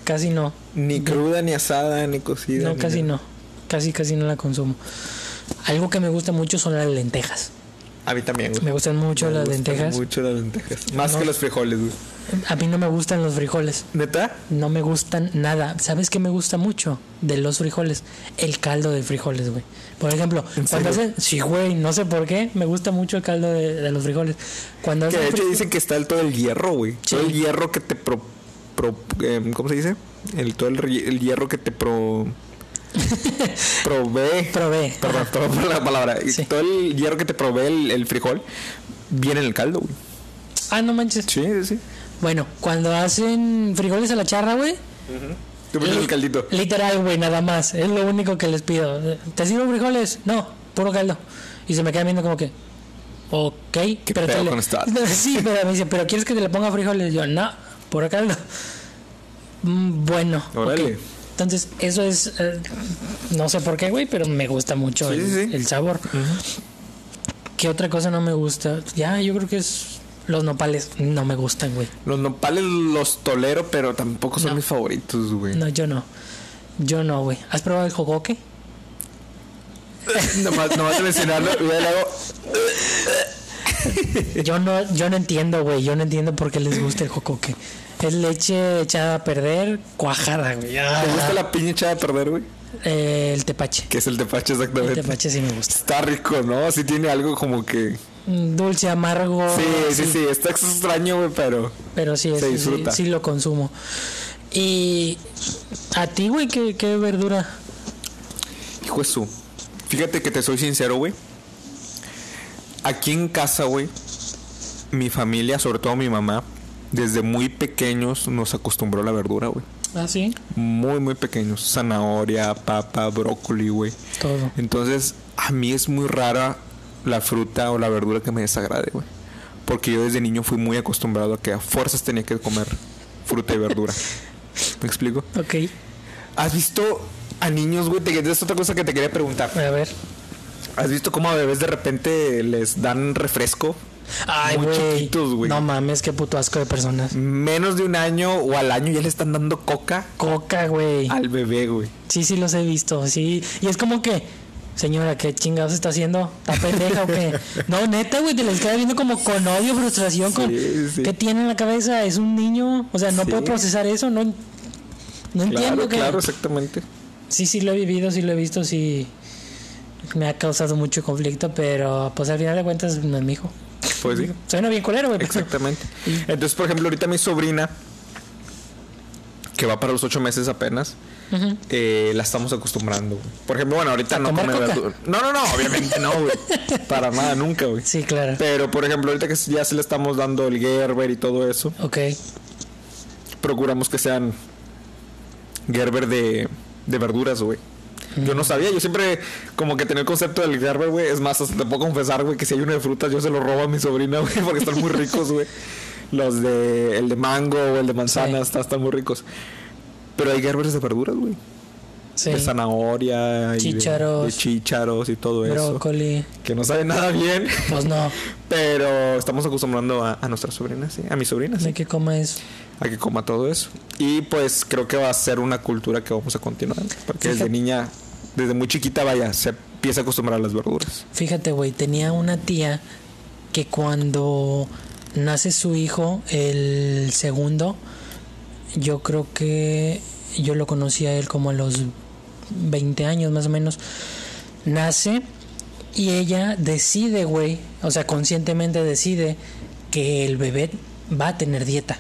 casi no. Ni cruda, ni asada, ni cocida. No, ni casi nada. no. Casi, casi no la consumo. Algo que me gusta mucho son las lentejas. A mí también, güey. Me gustan mucho Me las gustan lentejas. mucho las lentejas. Más No. que los frijoles, güey. A mí no me gustan los frijoles. ¿Neta? No me gustan nada. ¿Sabes qué me gusta mucho de los frijoles? El caldo de frijoles, güey. Por ejemplo, ¿En cuando hacen... Sí, güey, no sé por qué. Me gusta mucho el caldo de, de los frijoles. Cuando Que de hecho dicen que está el todo el hierro, güey. Sí. Todo el hierro que te pro... pro- em, ¿Cómo se dice? El, todo el, hierro que te pro... provee... Probé. Perdón, perdón por la palabra. Sí. Todo el hierro que te provee el, el frijol viene en el caldo, güey. Ah, no manches. Sí, sí, sí. Bueno, cuando hacen frijoles a la charra, güey. Tú pones el caldito. Literal, güey, nada más. Es lo único que les pido. ¿Te sirvo frijoles? No, puro caldo. Y se me quedan viendo como que. Ok, ¿Qué pero pedo le- con? Sí, pero me dice, ¿pero quieres que te le ponga frijoles? Yo, no, puro caldo. Mm, bueno, Órale. ok. Entonces, eso es. eh, no sé por qué, güey, pero me gusta mucho Sí, el, sí, sí. el sabor. ¿Qué otra cosa no me gusta? Ya, yo creo que es. Los nopales no me gustan, güey. Los nopales los tolero, pero tampoco son No. mis favoritos, güey. No, yo no. Yo no, güey. ¿Has probado el jocoque? nomás, nomás de mencionarlo, le hago... Yo no, yo no entiendo, güey. Yo no entiendo por qué les gusta el jocoque. Es leche echada a perder, cuajada, güey. Ah, ¿Te gusta la piña echada a perder, güey? eh, el tepache. Que es el tepache El exactamente. tepache sí me gusta. Está rico, ¿no? Sí tiene algo como que... Dulce, amargo. Sí, sí, sí. Está extraño, güey, pero... Pero sí, Se sí, sí, disfruta. sí lo consumo. Y a ti, güey, ¿qué, qué verdura? Hijo de su. Fíjate que te soy sincero, güey. Aquí en casa, güey, mi familia, sobre todo mi mamá, desde muy pequeños nos acostumbró a la verdura, güey. Ah, sí. Muy, muy pequeños. Zanahoria, papa, brócoli, güey. Todo. Entonces, a mí es muy rara la fruta o la verdura que me desagrade, güey. Porque yo desde niño fui muy acostumbrado a que a fuerzas tenía que comer fruta y verdura. ¿Me explico? Ok. ¿Has visto a niños, güey? Te, es otra cosa que te quería preguntar. A ver. ¿Has visto cómo a bebés de repente les dan refresco? Ay, Muy güey. chiquitos, güey. No mames, qué puto asco de personas. Menos de un año o al año ya le están dando coca Coca, güey. al bebé, güey. Sí, sí los he visto, sí. Y es como que, señora, ¿qué chingados está haciendo? ¿Está pendeja o qué? No, neta, güey, te les queda viendo como con odio, frustración, con... Sí. ¿Qué tiene en la cabeza? Es un niño, o sea, no Sí. puede procesar eso, no... No entiendo que... claro, exactamente. Sí, sí lo he vivido, sí lo he visto, sí... Me ha causado mucho conflicto, pero pues al final de cuentas no es mi hijo. Pues sí. Suena bien culero, güey. pero- Exactamente. Entonces, por ejemplo, ahorita mi sobrina, que va para los ocho meses apenas, Eh, la estamos acostumbrando. güey. Por ejemplo, bueno, ahorita ¿A no come coca? verdura. No, no, no, obviamente no, güey. Para nada, nunca, güey. Sí, claro. Pero, por ejemplo, ahorita que ya se le estamos dando el Gerber y todo eso, Ok. procuramos que sean Gerber de, de verduras, güey. Yo no sabía, yo siempre como que tenía el concepto del Gerber, güey. Es más, hasta te puedo confesar, güey, que si hay uno de frutas, yo se lo robo a mi sobrina, güey, porque están muy ricos, güey. Los de el de mango o el de manzana Sí. están, están muy ricos. Pero hay Gerbers de verduras, güey. Sí. De zanahoria y de- Chícharos. de, chícharos y todo eso. Brócoli. Que no sabe nada bien. Pues no. Pero estamos acostumbrando a, a nuestras sobrinas, sí. A mi sobrina, sí. De que coma eso. A que coma todo eso. Y pues creo que va a ser una cultura que vamos a continuar. Porque desde niña, desde muy chiquita, vaya, se empieza a acostumbrar a las verduras. Fíjate, güey, tenía una tía que cuando nace su hijo, el segundo, yo creo que yo lo conocí a él como a los 20 años más o menos, nace y ella decide, güey, o sea, conscientemente decide que el bebé va a tener dieta.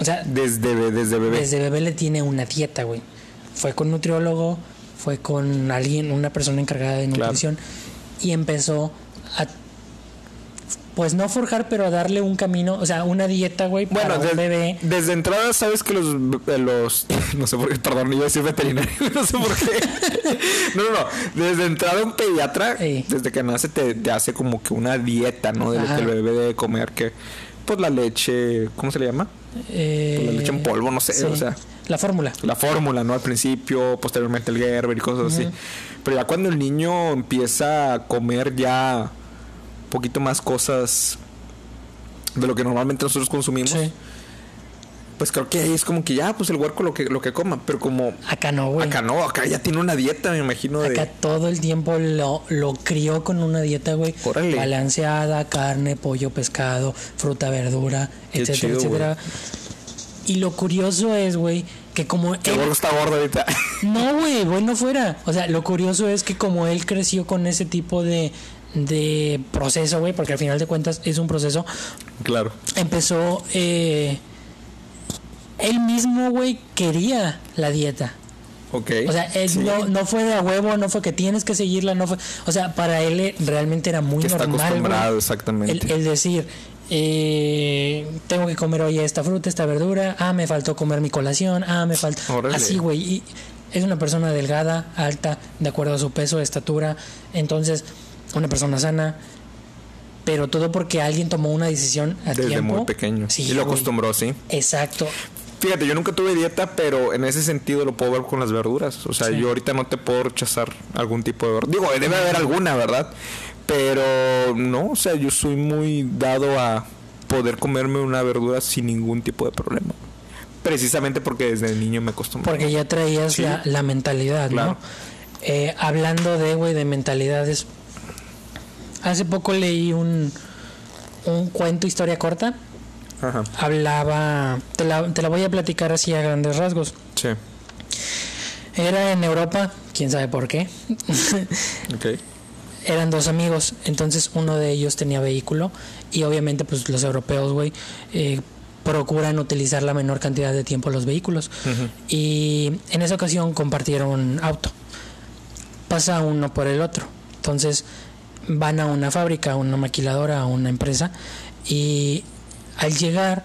O sea, Desde, desde bebé. desde bebé le tiene una dieta, güey. Fue con nutriólogo, fue con alguien, una persona encargada de Claro. nutrición y empezó a pues no forjar, pero darle un camino, o sea, una dieta, güey, Bueno, para un de- bebé. desde entrada sabes que los, eh, los no sé por qué, perdón, iba a decir veterinario, no sé por qué. No, no, no, desde entrada un pediatra, Sí. desde que nace te, te hace como que una dieta, ¿no? De lo que el bebé debe comer, que pues la leche, ¿cómo se le llama? eh, Pues la leche en polvo, no sé, sí, o sea, la fórmula. la fórmula, ¿no? Al principio, posteriormente el Gerber y cosas así. Pero ya cuando el niño empieza a comer ya un poquito más cosas de lo que normalmente nosotros consumimos, Sí. pues creo que ahí es como que ya, pues el huerco lo que, lo que coma. Pero como Acá no, güey. acá no, acá ya tiene una dieta, me imagino, de... Acá todo el tiempo lo, lo crió con una dieta, güey. Órale. Balanceada, carne, pollo, pescado, fruta, verdura, Qué etcétera, chido, etcétera. Y lo curioso es, güey, que como Que él- está gordo ahorita. No, güey, bueno fuera. O sea, lo curioso es que como él creció con ese tipo de, de proceso, güey, porque al final de cuentas es un proceso, claro. empezó... eh, él mismo, güey, quería la dieta. Ok. O sea, él Sí. no, no fue de a huevo, no fue que tienes que seguirla, no fue... O sea, para él eh, realmente era muy Que está normal, acostumbrado, exactamente. el, el decir, eh, tengo que comer hoy esta fruta, esta verdura, ah, me faltó comer mi colación, ah, me faltó... Así, güey. Es una persona delgada, alta, de acuerdo a su peso, estatura. Entonces, una persona sana. Pero todo porque alguien tomó una decisión a Desde tiempo. muy pequeño. Sí, y lo güey. acostumbró, sí. Exacto. Fíjate, yo nunca tuve dieta, pero en ese sentido lo puedo ver con las verduras. O sea, Sí. yo ahorita no te puedo rechazar algún tipo de verdura. Digo, debe haber alguna, ¿verdad? Pero no, o sea, yo soy muy dado a poder comerme una verdura sin ningún tipo de problema. Precisamente porque desde niño me acostumbré. Porque ya traías Sí. la, la mentalidad, Claro. ¿no? Eh, hablando de, güey, de mentalidades. Hace poco leí un, un cuento, historia corta. Ajá. Hablaba. Te la, te la voy a platicar así a grandes rasgos. Sí. Era en Europa, quién sabe por qué. Ok. eran dos amigos, entonces uno de ellos tenía vehículo y obviamente pues los europeos, güey, eh, procuran utilizar la menor cantidad de tiempo los vehículos. Ujú. Y en esa ocasión compartieron auto. pasa uno por el otro. Entonces van a una fábrica, a una maquiladora, a una empresa y al llegar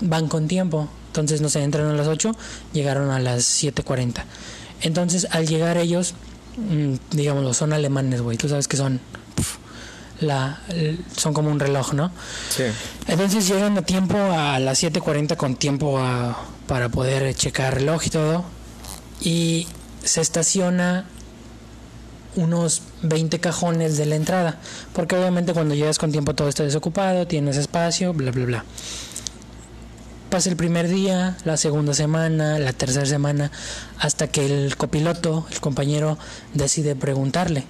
van con tiempo. Entonces, no sé, entran a las 8, llegaron a las 7.40. Entonces, al llegar ellos, mm, digámoslo, son alemanes, güey. Tú sabes que son la son como un reloj, ¿no? Sí. Entonces llegan a tiempo a las 7.40 con tiempo a- para poder checar reloj y todo. Y se estaciona unos 20 cajones de la entrada. Porque obviamente cuando llegas con tiempo todo está desocupado, tienes espacio, bla, bla, bla. Pasa el primer día, la segunda semana, la tercera semana, hasta que el copiloto, el compañero, decide preguntarle.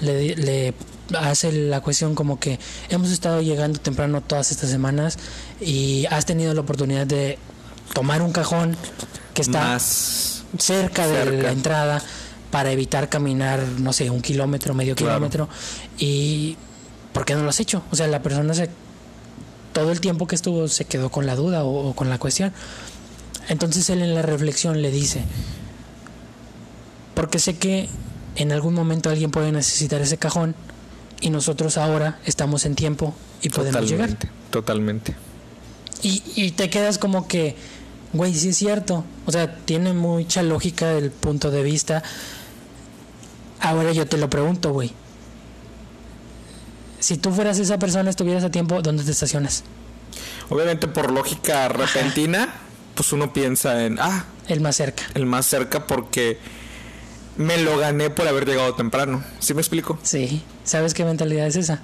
Le, le hace la cuestión como que hemos estado llegando temprano todas estas semanas y has tenido la oportunidad de tomar un cajón que está Más. cerca de cerca. la entrada para evitar caminar, no sé, un kilómetro, medio Claro. kilómetro. Y ¿por qué no lo has hecho? O sea, la persona se todo el tiempo que estuvo se quedó con la duda o, o con la cuestión. Entonces él en la reflexión le dice, porque sé que en algún momento alguien puede necesitar ese cajón y nosotros ahora estamos en tiempo y podemos llegar. Totalmente. Totalmente. Y, y te quedas como que, güey, sí es cierto. O sea, tiene mucha lógica el punto de vista. Ahora yo te lo pregunto, güey. Si tú fueras esa persona, estuvieras a tiempo, ¿dónde te estacionas? Obviamente, por lógica repentina, pues uno piensa en, ah, El más cerca. el más cerca porque me lo gané por haber llegado temprano. ¿Sí me explico? Sí. ¿Sabes qué mentalidad es esa?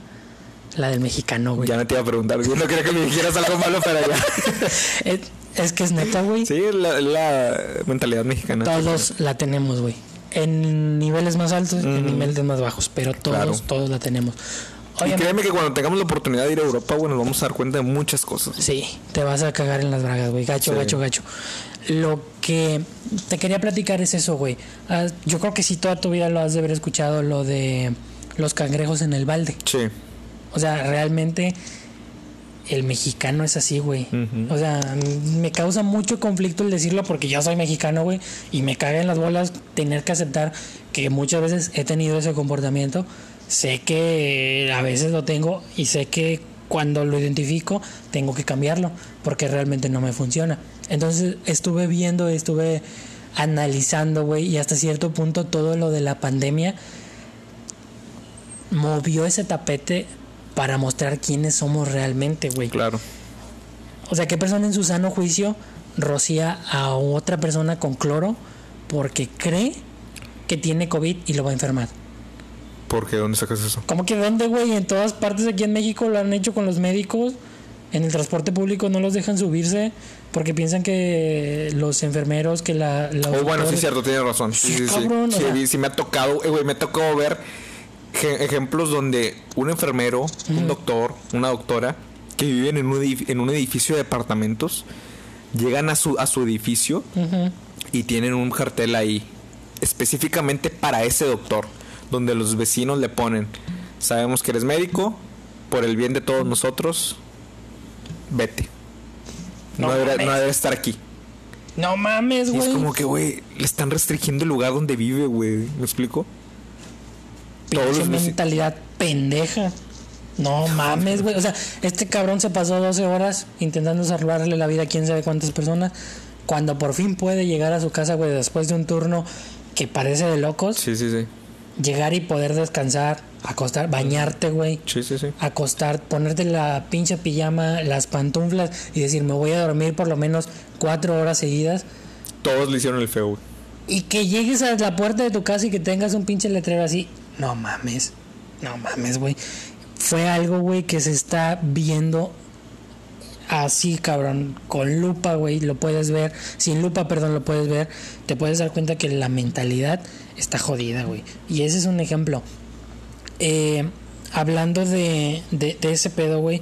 La del mexicano, güey. Ya no te iba a preguntar. Yo no quería que me dijeras algo malo, pero ya. Es, es que es neta, güey. Sí, la, la mentalidad mexicana. Todos la tenemos, güey. En niveles más altos, en Ujú. niveles más bajos, pero todos, Claro. todos la tenemos. Y créeme que cuando tengamos la oportunidad de ir a Europa, bueno, nos vamos a dar cuenta de muchas cosas. Sí, te vas a cagar en las bragas, güey. Gacho, Sí. gacho, gacho. Lo que te quería platicar es eso, güey. Ah, yo creo que si toda tu vida lo has de haber escuchado, lo de los cangrejos en el balde. Sí. O sea, realmente el mexicano es así, güey. O sea, me causa mucho conflicto el decirlo porque yo soy mexicano, güey. Y me caga en las bolas tener que aceptar que muchas veces he tenido ese comportamiento. Sé que a veces lo tengo y sé que cuando lo identifico tengo que cambiarlo porque realmente no me funciona. Entonces estuve viendo, estuve analizando, güey, y hasta cierto punto todo lo de la pandemia movió ese tapete para mostrar quiénes somos realmente, güey. Claro. O sea, ¿qué persona en su sano juicio rocía a otra persona con cloro porque cree que tiene COVID y lo va a enfermar? ¿Por qué? ¿Dónde sacas eso? ¿Cómo que vende, güey? En todas partes aquí en México lo han hecho con los médicos. En el transporte público no los dejan subirse porque piensan que los enfermeros, que la... los Oh, bueno, sí, cierto, tienes razón. Sí, Sí, sí, sí. Sí, me ha tocado, eh, güey, me ha tocado ver ejemplos donde un enfermero, un doctor, una doctora que viven en un, edif- en un edificio de departamentos llegan a su, a su edificio y tienen un cartel ahí específicamente para ese doctor, donde los vecinos le ponen, sabemos que eres médico, por el bien de todos nosotros, vete. No, mames. no debe estar aquí. No mames, Y es güey. como que, güey, le están restringiendo el lugar donde vive, güey. ¿Me explico? Pinche mentalidad pendeja. No mames, güey. O sea, este cabrón se pasó 12 horas intentando salvarle la vida a quién sabe cuántas personas. Cuando por fin puede llegar a su casa, güey, después de un turno que parece de locos, Sí, sí, sí. llegar y poder descansar, acostar, bañarte, güey. Sí, sí, sí. Acostar, ponerte la pinche pijama, las pantuflas y decir, me voy a dormir por lo menos cuatro horas seguidas. Todos le hicieron el feo, güey. Y que llegues a la puerta de tu casa y que tengas un pinche letrero así. No mames. No mames, güey. Fue algo, güey, que se está viendo así, cabrón. Con lupa, güey. Lo puedes ver. Sin lupa, perdón, lo puedes ver. Te puedes dar cuenta que la mentalidad está jodida, güey. Y ese es un ejemplo. Eh, hablando de, de, de ese pedo, güey.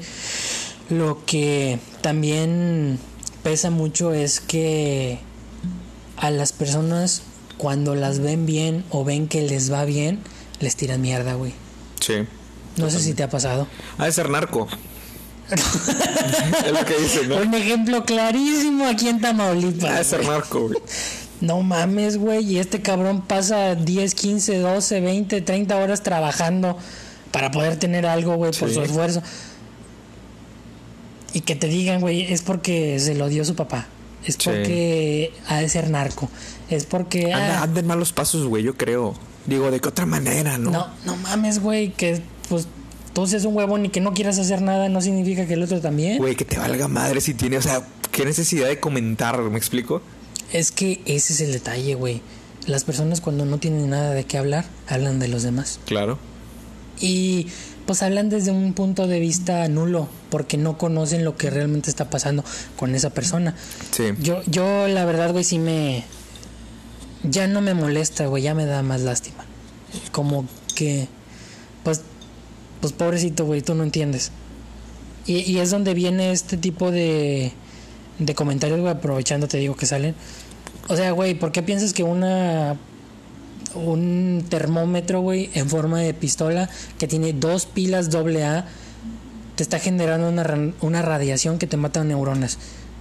Lo que también pesa mucho es que a las personas cuando las ven bien o ven que les va bien, les tiran mierda, güey. Sí. No sé si te ha pasado. Ha de ser narco. es lo que dicen, ¿no? Un ejemplo clarísimo aquí en Ha de Tamaulipas. ser narco, güey. No mames, güey. Y este cabrón pasa 10, 15, 12, 20, 30 horas trabajando para poder tener algo, güey, por Sí. su esfuerzo. Y que te digan, güey, es porque se lo dio su papá. Es Sí. porque ha de ser narco. Es porque. Anda, ah, anda en malos pasos, güey, yo creo. Digo, ¿de qué otra manera, no? no, no mames, güey, que pues tú seas un huevón y que no quieras hacer nada no significa que el otro también. Güey, que te valga madre si tiene, o sea, qué necesidad de comentar, ¿me explico? Es que ese es el detalle, güey. Las personas cuando no tienen nada de qué hablar, hablan de los demás. Claro. Y pues hablan desde un punto de vista nulo, porque no conocen lo que realmente está pasando con esa persona. Sí. Yo, yo la verdad, güey, sí me... Ya no me molesta, güey, ya me da más lástima. Como que... Pues, pues pobrecito, güey, tú no entiendes. Y, y es donde viene este tipo de, de comentarios, güey, aprovechando, te digo que salen. O sea, güey, ¿por qué piensas que una un termómetro, güey, en forma de pistola que tiene dos pilas AA te está generando una, una radiación que te mata neuronas?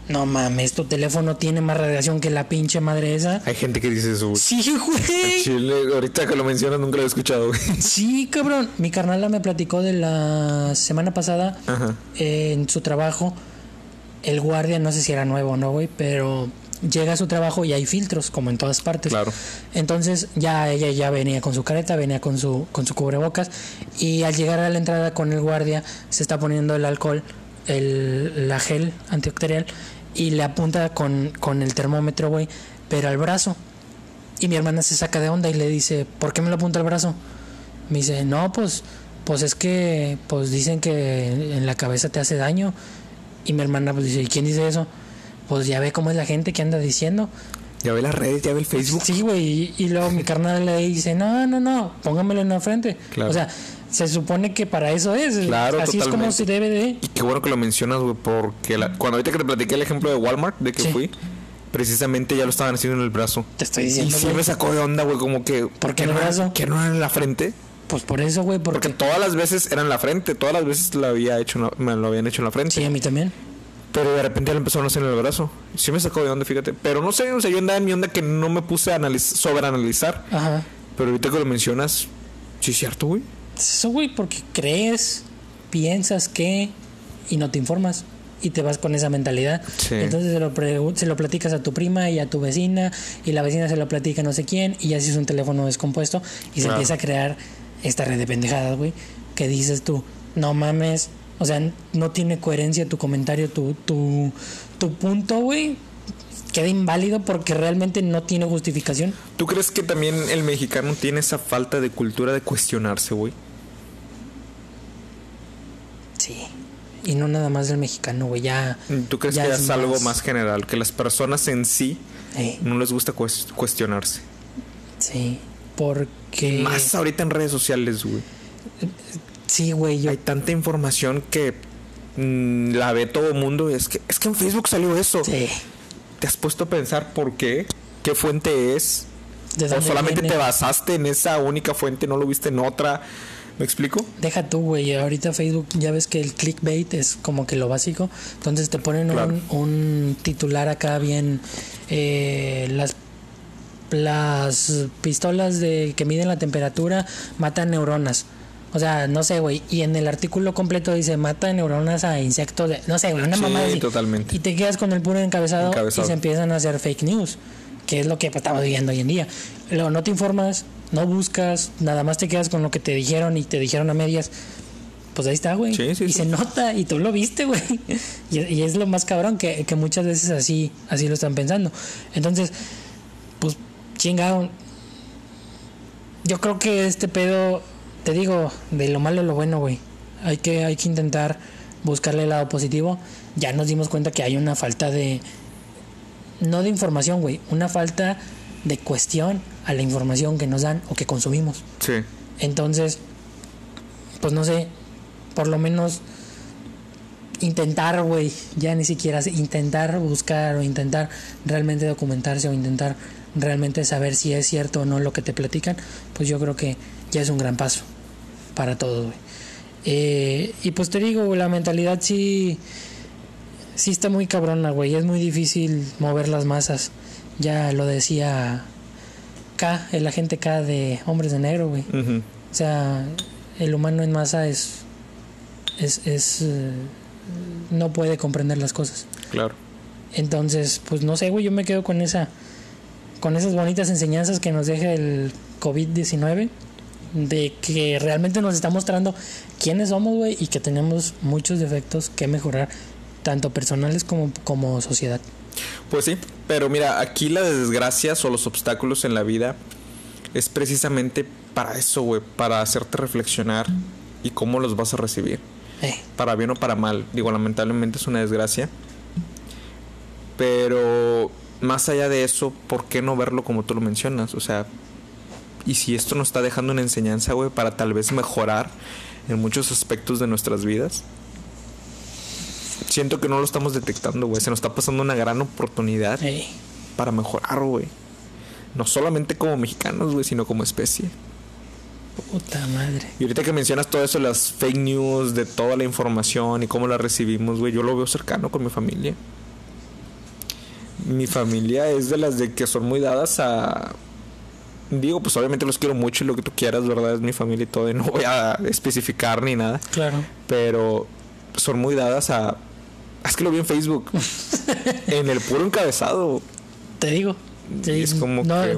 No mames, tu teléfono tiene más radiación que la pinche madre esa. Hay gente que dice eso, güey. Sí, güey. Chile, ahorita que lo mencionas nunca lo he escuchado, güey. Sí, cabrón. Mi carnala me platicó de la semana pasada Ajá. eh, en su trabajo. El guardia, no sé si era nuevo o no, güey, pero llega a su trabajo y hay filtros, como en todas partes. Claro. Entonces ya ella ya venía con su careta, venía con su, con su cubrebocas y al llegar a la entrada con el guardia se está poniendo el alcohol, el, la gel antibacterial y le apunta con, con el termómetro, güey, pero al brazo. Y mi hermana se saca de onda y le dice, ¿por qué me lo apunta al brazo? Me dice, no, pues, pues es que pues dicen que en la cabeza te hace daño. Y mi hermana pues dice, ¿y quién dice eso? Pues ya ve cómo es la gente que anda diciendo. Ya ve las redes, ya ve el Facebook. Sí, güey. Y, y luego mi carnal le dice, no, no, no, póngamelo en la frente. Claro. O sea, se supone que para eso es. Claro, Así es como se debe de. Y qué bueno que lo mencionas, güey, porque la- cuando ahorita que te platiqué el ejemplo de Walmart, de que Sí. fui, precisamente ya lo estaban haciendo en el brazo. Te estoy Y diciendo, sí güey. me sacó de onda, güey, como que... ¿Por qué en el no era- brazo? Que no era en la frente. Pues por eso, güey, Porque porque... todas las veces era en la frente, todas las veces lo había hecho, me lo habían hecho en la frente. Sí, a mí también. Pero de repente lo empezaron a hacer en el brazo. Sí me sacó de onda, fíjate. Pero no sé, o sea, yo andaba en mi onda que no me puse a analiz- sobreanalizar. Ajá. Pero ahorita que lo mencionas, sí es cierto, güey. Es Eso, güey, porque crees, piensas que... Y no te informas. Y te vas con esa mentalidad. Sí. Entonces se lo, se lo platicas a tu prima y a tu vecina. Y la vecina se lo platica a no sé quién. Y así es un teléfono descompuesto. Y se empieza a crear esta red de pendejadas, güey. Que dices tú, no mames. O sea, no tiene coherencia tu comentario, tu, tu, tu punto, güey. Queda inválido porque realmente no tiene justificación. ¿Tú crees que también el mexicano tiene esa falta de cultura de cuestionarse, güey? Sí. Y no nada más del mexicano, güey. Ya. ¿Tú crees ya que es, algo más general? Que las personas en sí no les gusta cues- cuestionarse. sí. Porque. Más ahorita en redes sociales, güey. Sí, güey. Yo. Hay tanta información que mm, la ve todo el mundo. Es que, es que en Facebook salió eso. Sí. ¿Te has puesto a pensar por qué? ¿Qué fuente es? ¿De ¿O solamente viene? te basaste en esa única fuente, no lo viste en otra? ¿Me explico? Deja tú, güey. Ahorita Facebook ya ves que el clickbait es como que lo básico. Entonces te ponen Claro. un, un titular acá bien. eh, las las pistolas de que miden la temperatura matan neuronas. O sea, no sé, güey. Y en el artículo completo dice mata neuronas a insectos. de- no sé, güey. Una Sí, mamá así. totalmente. Y te quedas con el puro encabezado, Encabezado. y se empiezan a hacer fake news. Que es lo que estamos viviendo hoy en día. Luego no te informas, no buscas, nada más te quedas con lo que te dijeron y te dijeron a medias. Pues ahí está, güey. Sí, sí, y sí. se nota, y tú lo viste, güey. Y, y es lo más cabrón que, que muchas veces así, así lo están pensando. Entonces, pues chingado. Yo creo que este pedo, te digo, de lo malo a lo bueno, güey. Hay que, hay que intentar buscarle el lado positivo. Ya nos dimos cuenta que hay una falta de. No de información, güey. Una falta de cuestión a la información que nos dan o que consumimos. Sí. Entonces, pues no sé, por lo menos intentar, güey, ya ni siquiera intentar buscar o intentar realmente documentarse o intentar realmente saber si es cierto o no lo que te platican, pues yo creo que ya es un gran paso para todo, güey. Eh, y pues te digo, la mentalidad sí, sí está muy cabrona, güey, es muy difícil mover las masas. Ya lo decía K, el agente K de Hombres de Negro, güey. Ujú. O sea, el humano en masa es. es. es, eh, no puede comprender las cosas. Claro. Entonces, pues no sé, güey, yo me quedo con esa. con esas bonitas enseñanzas que nos deja el COVID-19. De que realmente nos está mostrando quiénes somos, güey, y que tenemos muchos defectos que mejorar, tanto personales como, como sociedad. Pues sí, pero mira, aquí las desgracias o los obstáculos en la vida es precisamente para eso, güey, para hacerte reflexionar y cómo los vas a recibir. Eh, para bien o para mal. Digo, lamentablemente es una desgracia. Pero más allá de eso, ¿por qué no verlo como tú lo mencionas? O sea, y si esto nos está dejando una enseñanza, güey, para tal vez mejorar en muchos aspectos de nuestras vidas. Siento que no lo estamos detectando, güey. Se nos está pasando una gran oportunidad eh, para mejorar, güey. No solamente como mexicanos, güey, sino como especie. puta madre. Y ahorita que mencionas todo eso, las fake news, de toda la información y cómo la recibimos, güey, yo lo veo cercano con mi familia. Mi familia es de las de que son muy dadas a... Digo, pues obviamente los quiero mucho y lo que tú quieras, ¿verdad? Es mi familia y todo, y no voy a especificar ni nada. Claro. Pero son muy dadas a... Es que lo vi en Facebook. en el puro encabezado. Te digo. Y es como no, que-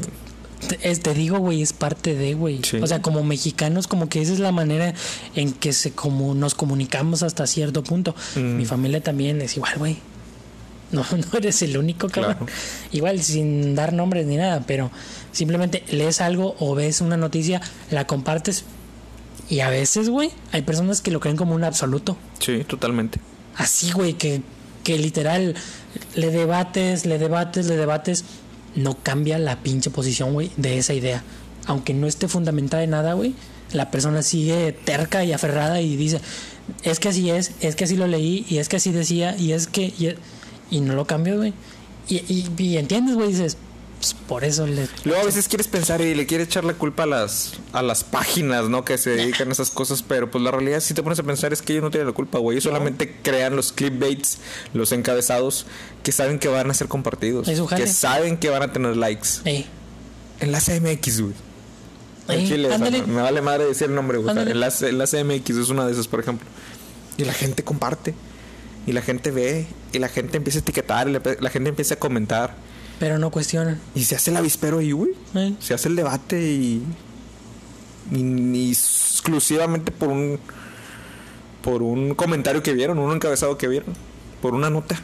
te, es- te digo, güey, es parte de, güey. Sí. O sea, como mexicanos, como que esa es la manera en que se como nos comunicamos hasta cierto punto. Mm. Mi familia también es igual, güey. No, no eres el único, cabrón. Claro. Igual, sin dar nombres ni nada, pero simplemente lees algo o ves una noticia, la compartes. Y a veces, güey, hay personas que lo creen como un absoluto. Sí, totalmente. Así, güey, que, que literal le debates, le debates, le debates. No cambia la pinche posición, güey, de esa idea. Aunque no esté fundamentada en nada, güey, la persona sigue terca y aferrada y dice, es que así es, es que así lo leí, y es que así decía, y es que... Y, no lo cambio, güey. Y, y, y entiendes, güey, dices, pues, por eso le... Luego a veces quieres pensar y le quieres echar la culpa a las, a las páginas, ¿no? Que se dedican a esas cosas, pero pues la realidad si te pones a pensar es que ellos no tienen la culpa, güey. Ellos solamente crean los clickbaits, los encabezados, que saben que van a ser compartidos. Que saben que van a tener likes. Ey, Enlace MX, güey. En Chile, o sea, me vale madre decir el nombre, güey. Enlace, enlace MX es una de esas, por ejemplo. Y la gente comparte. Y la gente ve. Y la gente empieza a etiquetar. Y la, la gente empieza a comentar. Pero no cuestionan. Y se hace el avispero ahí, güey. Ey. Se hace el debate y, y- y exclusivamente por un por un comentario que vieron, un encabezado que vieron, por una nota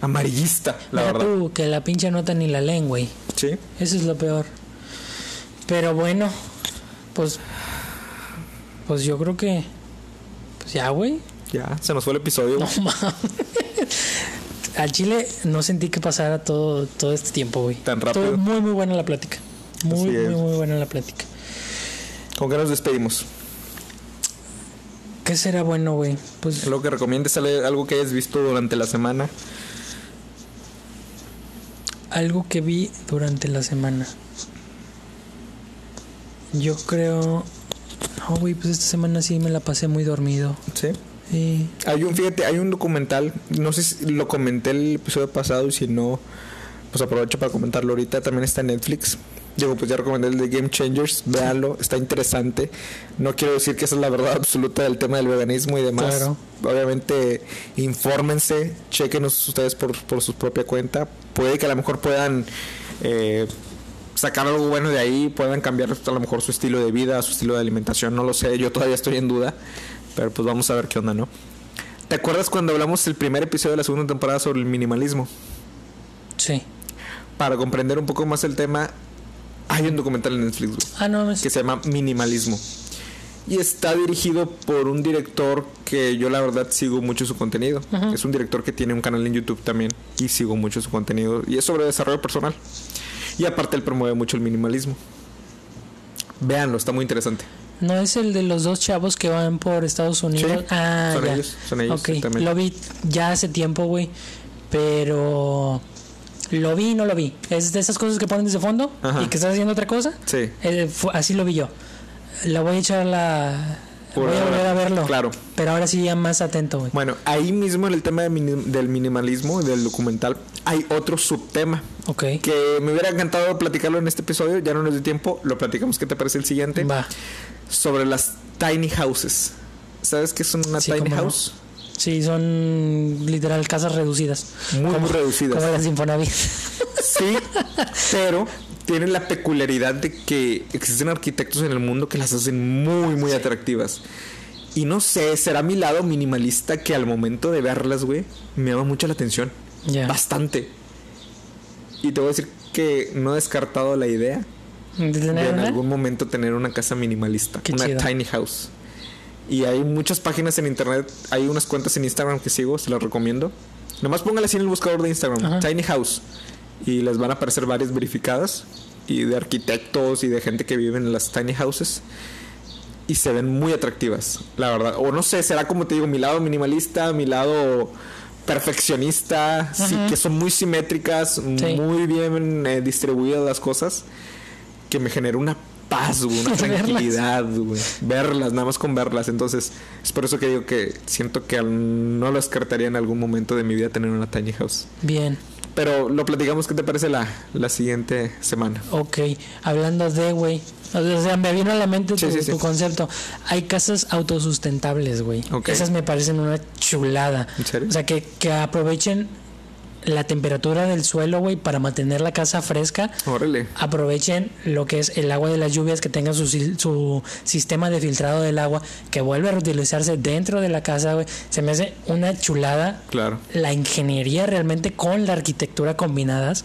amarillista, la verdad. tú, que la pinche nota ni la leen, güey. Sí. Eso es lo peor. Pero bueno, pues. Pues yo creo que. Pues ya, güey. Ya, se nos fue el episodio. No mames. Al Chile no sentí que pasara todo, todo este tiempo, güey. Tan rápido. Estuvo muy, muy buena la plática. Muy, muy, muy buena la plática. ¿Con qué nos despedimos? ¿Qué será bueno, güey? Pues Algo que recomiendes, algo que hayas visto durante la semana. algo que vi durante la semana. Yo creo. No, güey, pues esta semana sí me la pasé muy dormido. Sí. Sí. Hay un, fíjate, hay un documental, no sé si lo comenté el episodio pasado y si no, pues aprovecho para comentarlo ahorita, también está en Netflix. Digo, pues ya recomendé el de Game Changers, véanlo, está interesante. No quiero decir que esa es la verdad absoluta del tema del veganismo y demás. Claro. Obviamente, infórmense, chequenos ustedes por, por su propia cuenta. Puede que a lo mejor puedan eh, sacar algo bueno de ahí, puedan cambiar a lo mejor su estilo de vida, su estilo de alimentación, no lo sé, yo todavía estoy en duda, pero pues vamos a ver qué onda, ¿no? ¿Te acuerdas cuando hablamos el primer episodio de la segunda temporada sobre el minimalismo? Sí. Para comprender un poco más el tema, hay un documental en Netflix Ah, no, que se llama Minimalismo. Y está dirigido por un director que yo la verdad sigo mucho su contenido. Es un director que tiene un canal en YouTube también y sigo mucho su contenido. Y es sobre desarrollo personal. Y aparte él promueve mucho el minimalismo. Véanlo, está muy interesante. No es el de los dos chavos que van por Estados Unidos. Sí, ah, son ya. ellos, son ellos, Ok, exactamente. lo vi ya hace tiempo, güey. Pero lo vi y no lo vi. Es de esas cosas que ponen desde fondo Ajá. y que estás haciendo otra cosa. Sí. Eh, así lo vi yo. Le voy a echar la, Voy a volver a verlo. Claro. Pero ahora sí ya más atento, güey. Bueno, ahí mismo en el tema de del minimalismo, del documental, hay otro subtema Ok. que me hubiera encantado platicarlo en este episodio, ya no nos dio tiempo, lo platicamos, ¿qué te parece el siguiente? Va. Sobre las tiny houses. ¿Sabes qué es una Sí, tiny no. house? Sí, son literal casas reducidas. Muy, muy reducidas. Como las Infonavit. Sí, pero tienen la peculiaridad de que existen arquitectos en el mundo que las hacen muy, muy atractivas. Y no sé, será mi lado minimalista que al momento de verlas, güey, me llama mucho la atención. Ya. Bastante. Y te voy a decir que no he descartado la idea ¿De en algún momento tener una casa minimalista, Qué una chido. tiny house. Y hay muchas páginas en internet, hay unas cuentas en Instagram que sigo, se las recomiendo. Nomás póngale así en el buscador de Instagram, Ajá. tiny house, y les van a aparecer varias verificadas y de arquitectos y de gente que vive en las tiny houses y se ven muy atractivas, la verdad. O no sé, será como te digo, mi lado minimalista, mi lado perfeccionista, sí, que son muy simétricas, muy bien eh, distribuidas las cosas, que me generó una paz, una tranquilidad, güey. Verlas, nada más con verlas. Entonces, es por eso que digo que siento que no lo descartaría en algún momento de mi vida tener una tiny house. Bien. Pero lo platicamos, ¿qué te parece la, la siguiente semana? Ok. Hablando de, güey. O sea, me vino a la mente tu, Sí, tu concepto. Hay casas autosustentables, güey. Ok. Esas me parecen una chulada. ¿En serio? O sea, que, que aprovechen la temperatura del suelo, güey, para mantener la casa fresca. Órale. aprovechen lo que es el agua de las lluvias, que tengan su, su sistema de filtrado del agua, que vuelva a reutilizarse dentro de la casa, güey. Se me hace una chulada Claro. la ingeniería realmente con la arquitectura combinadas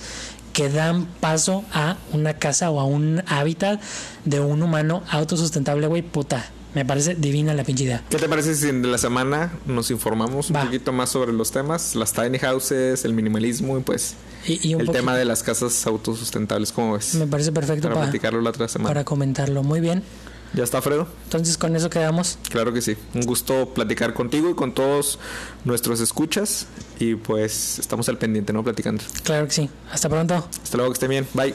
que dan paso a una casa o a un hábitat de un humano autosustentable, güey, puta. Me parece divina la pinche idea. ¿Qué te parece si en la semana nos informamos Va. un poquito más sobre los temas? Las tiny houses, el minimalismo y pues Y, el poquito- tema de las casas autosustentables, ¿cómo ves? Me parece perfecto Para para, platicarlo la otra semana. para comentarlo. Muy bien. ¿Ya está, Fredo? Entonces con eso quedamos. Claro que sí. Un gusto platicar contigo y con todos nuestros escuchas. Y pues estamos al pendiente, ¿no? Platicando. Claro que sí. Hasta pronto. Hasta luego, que estén bien. Bye.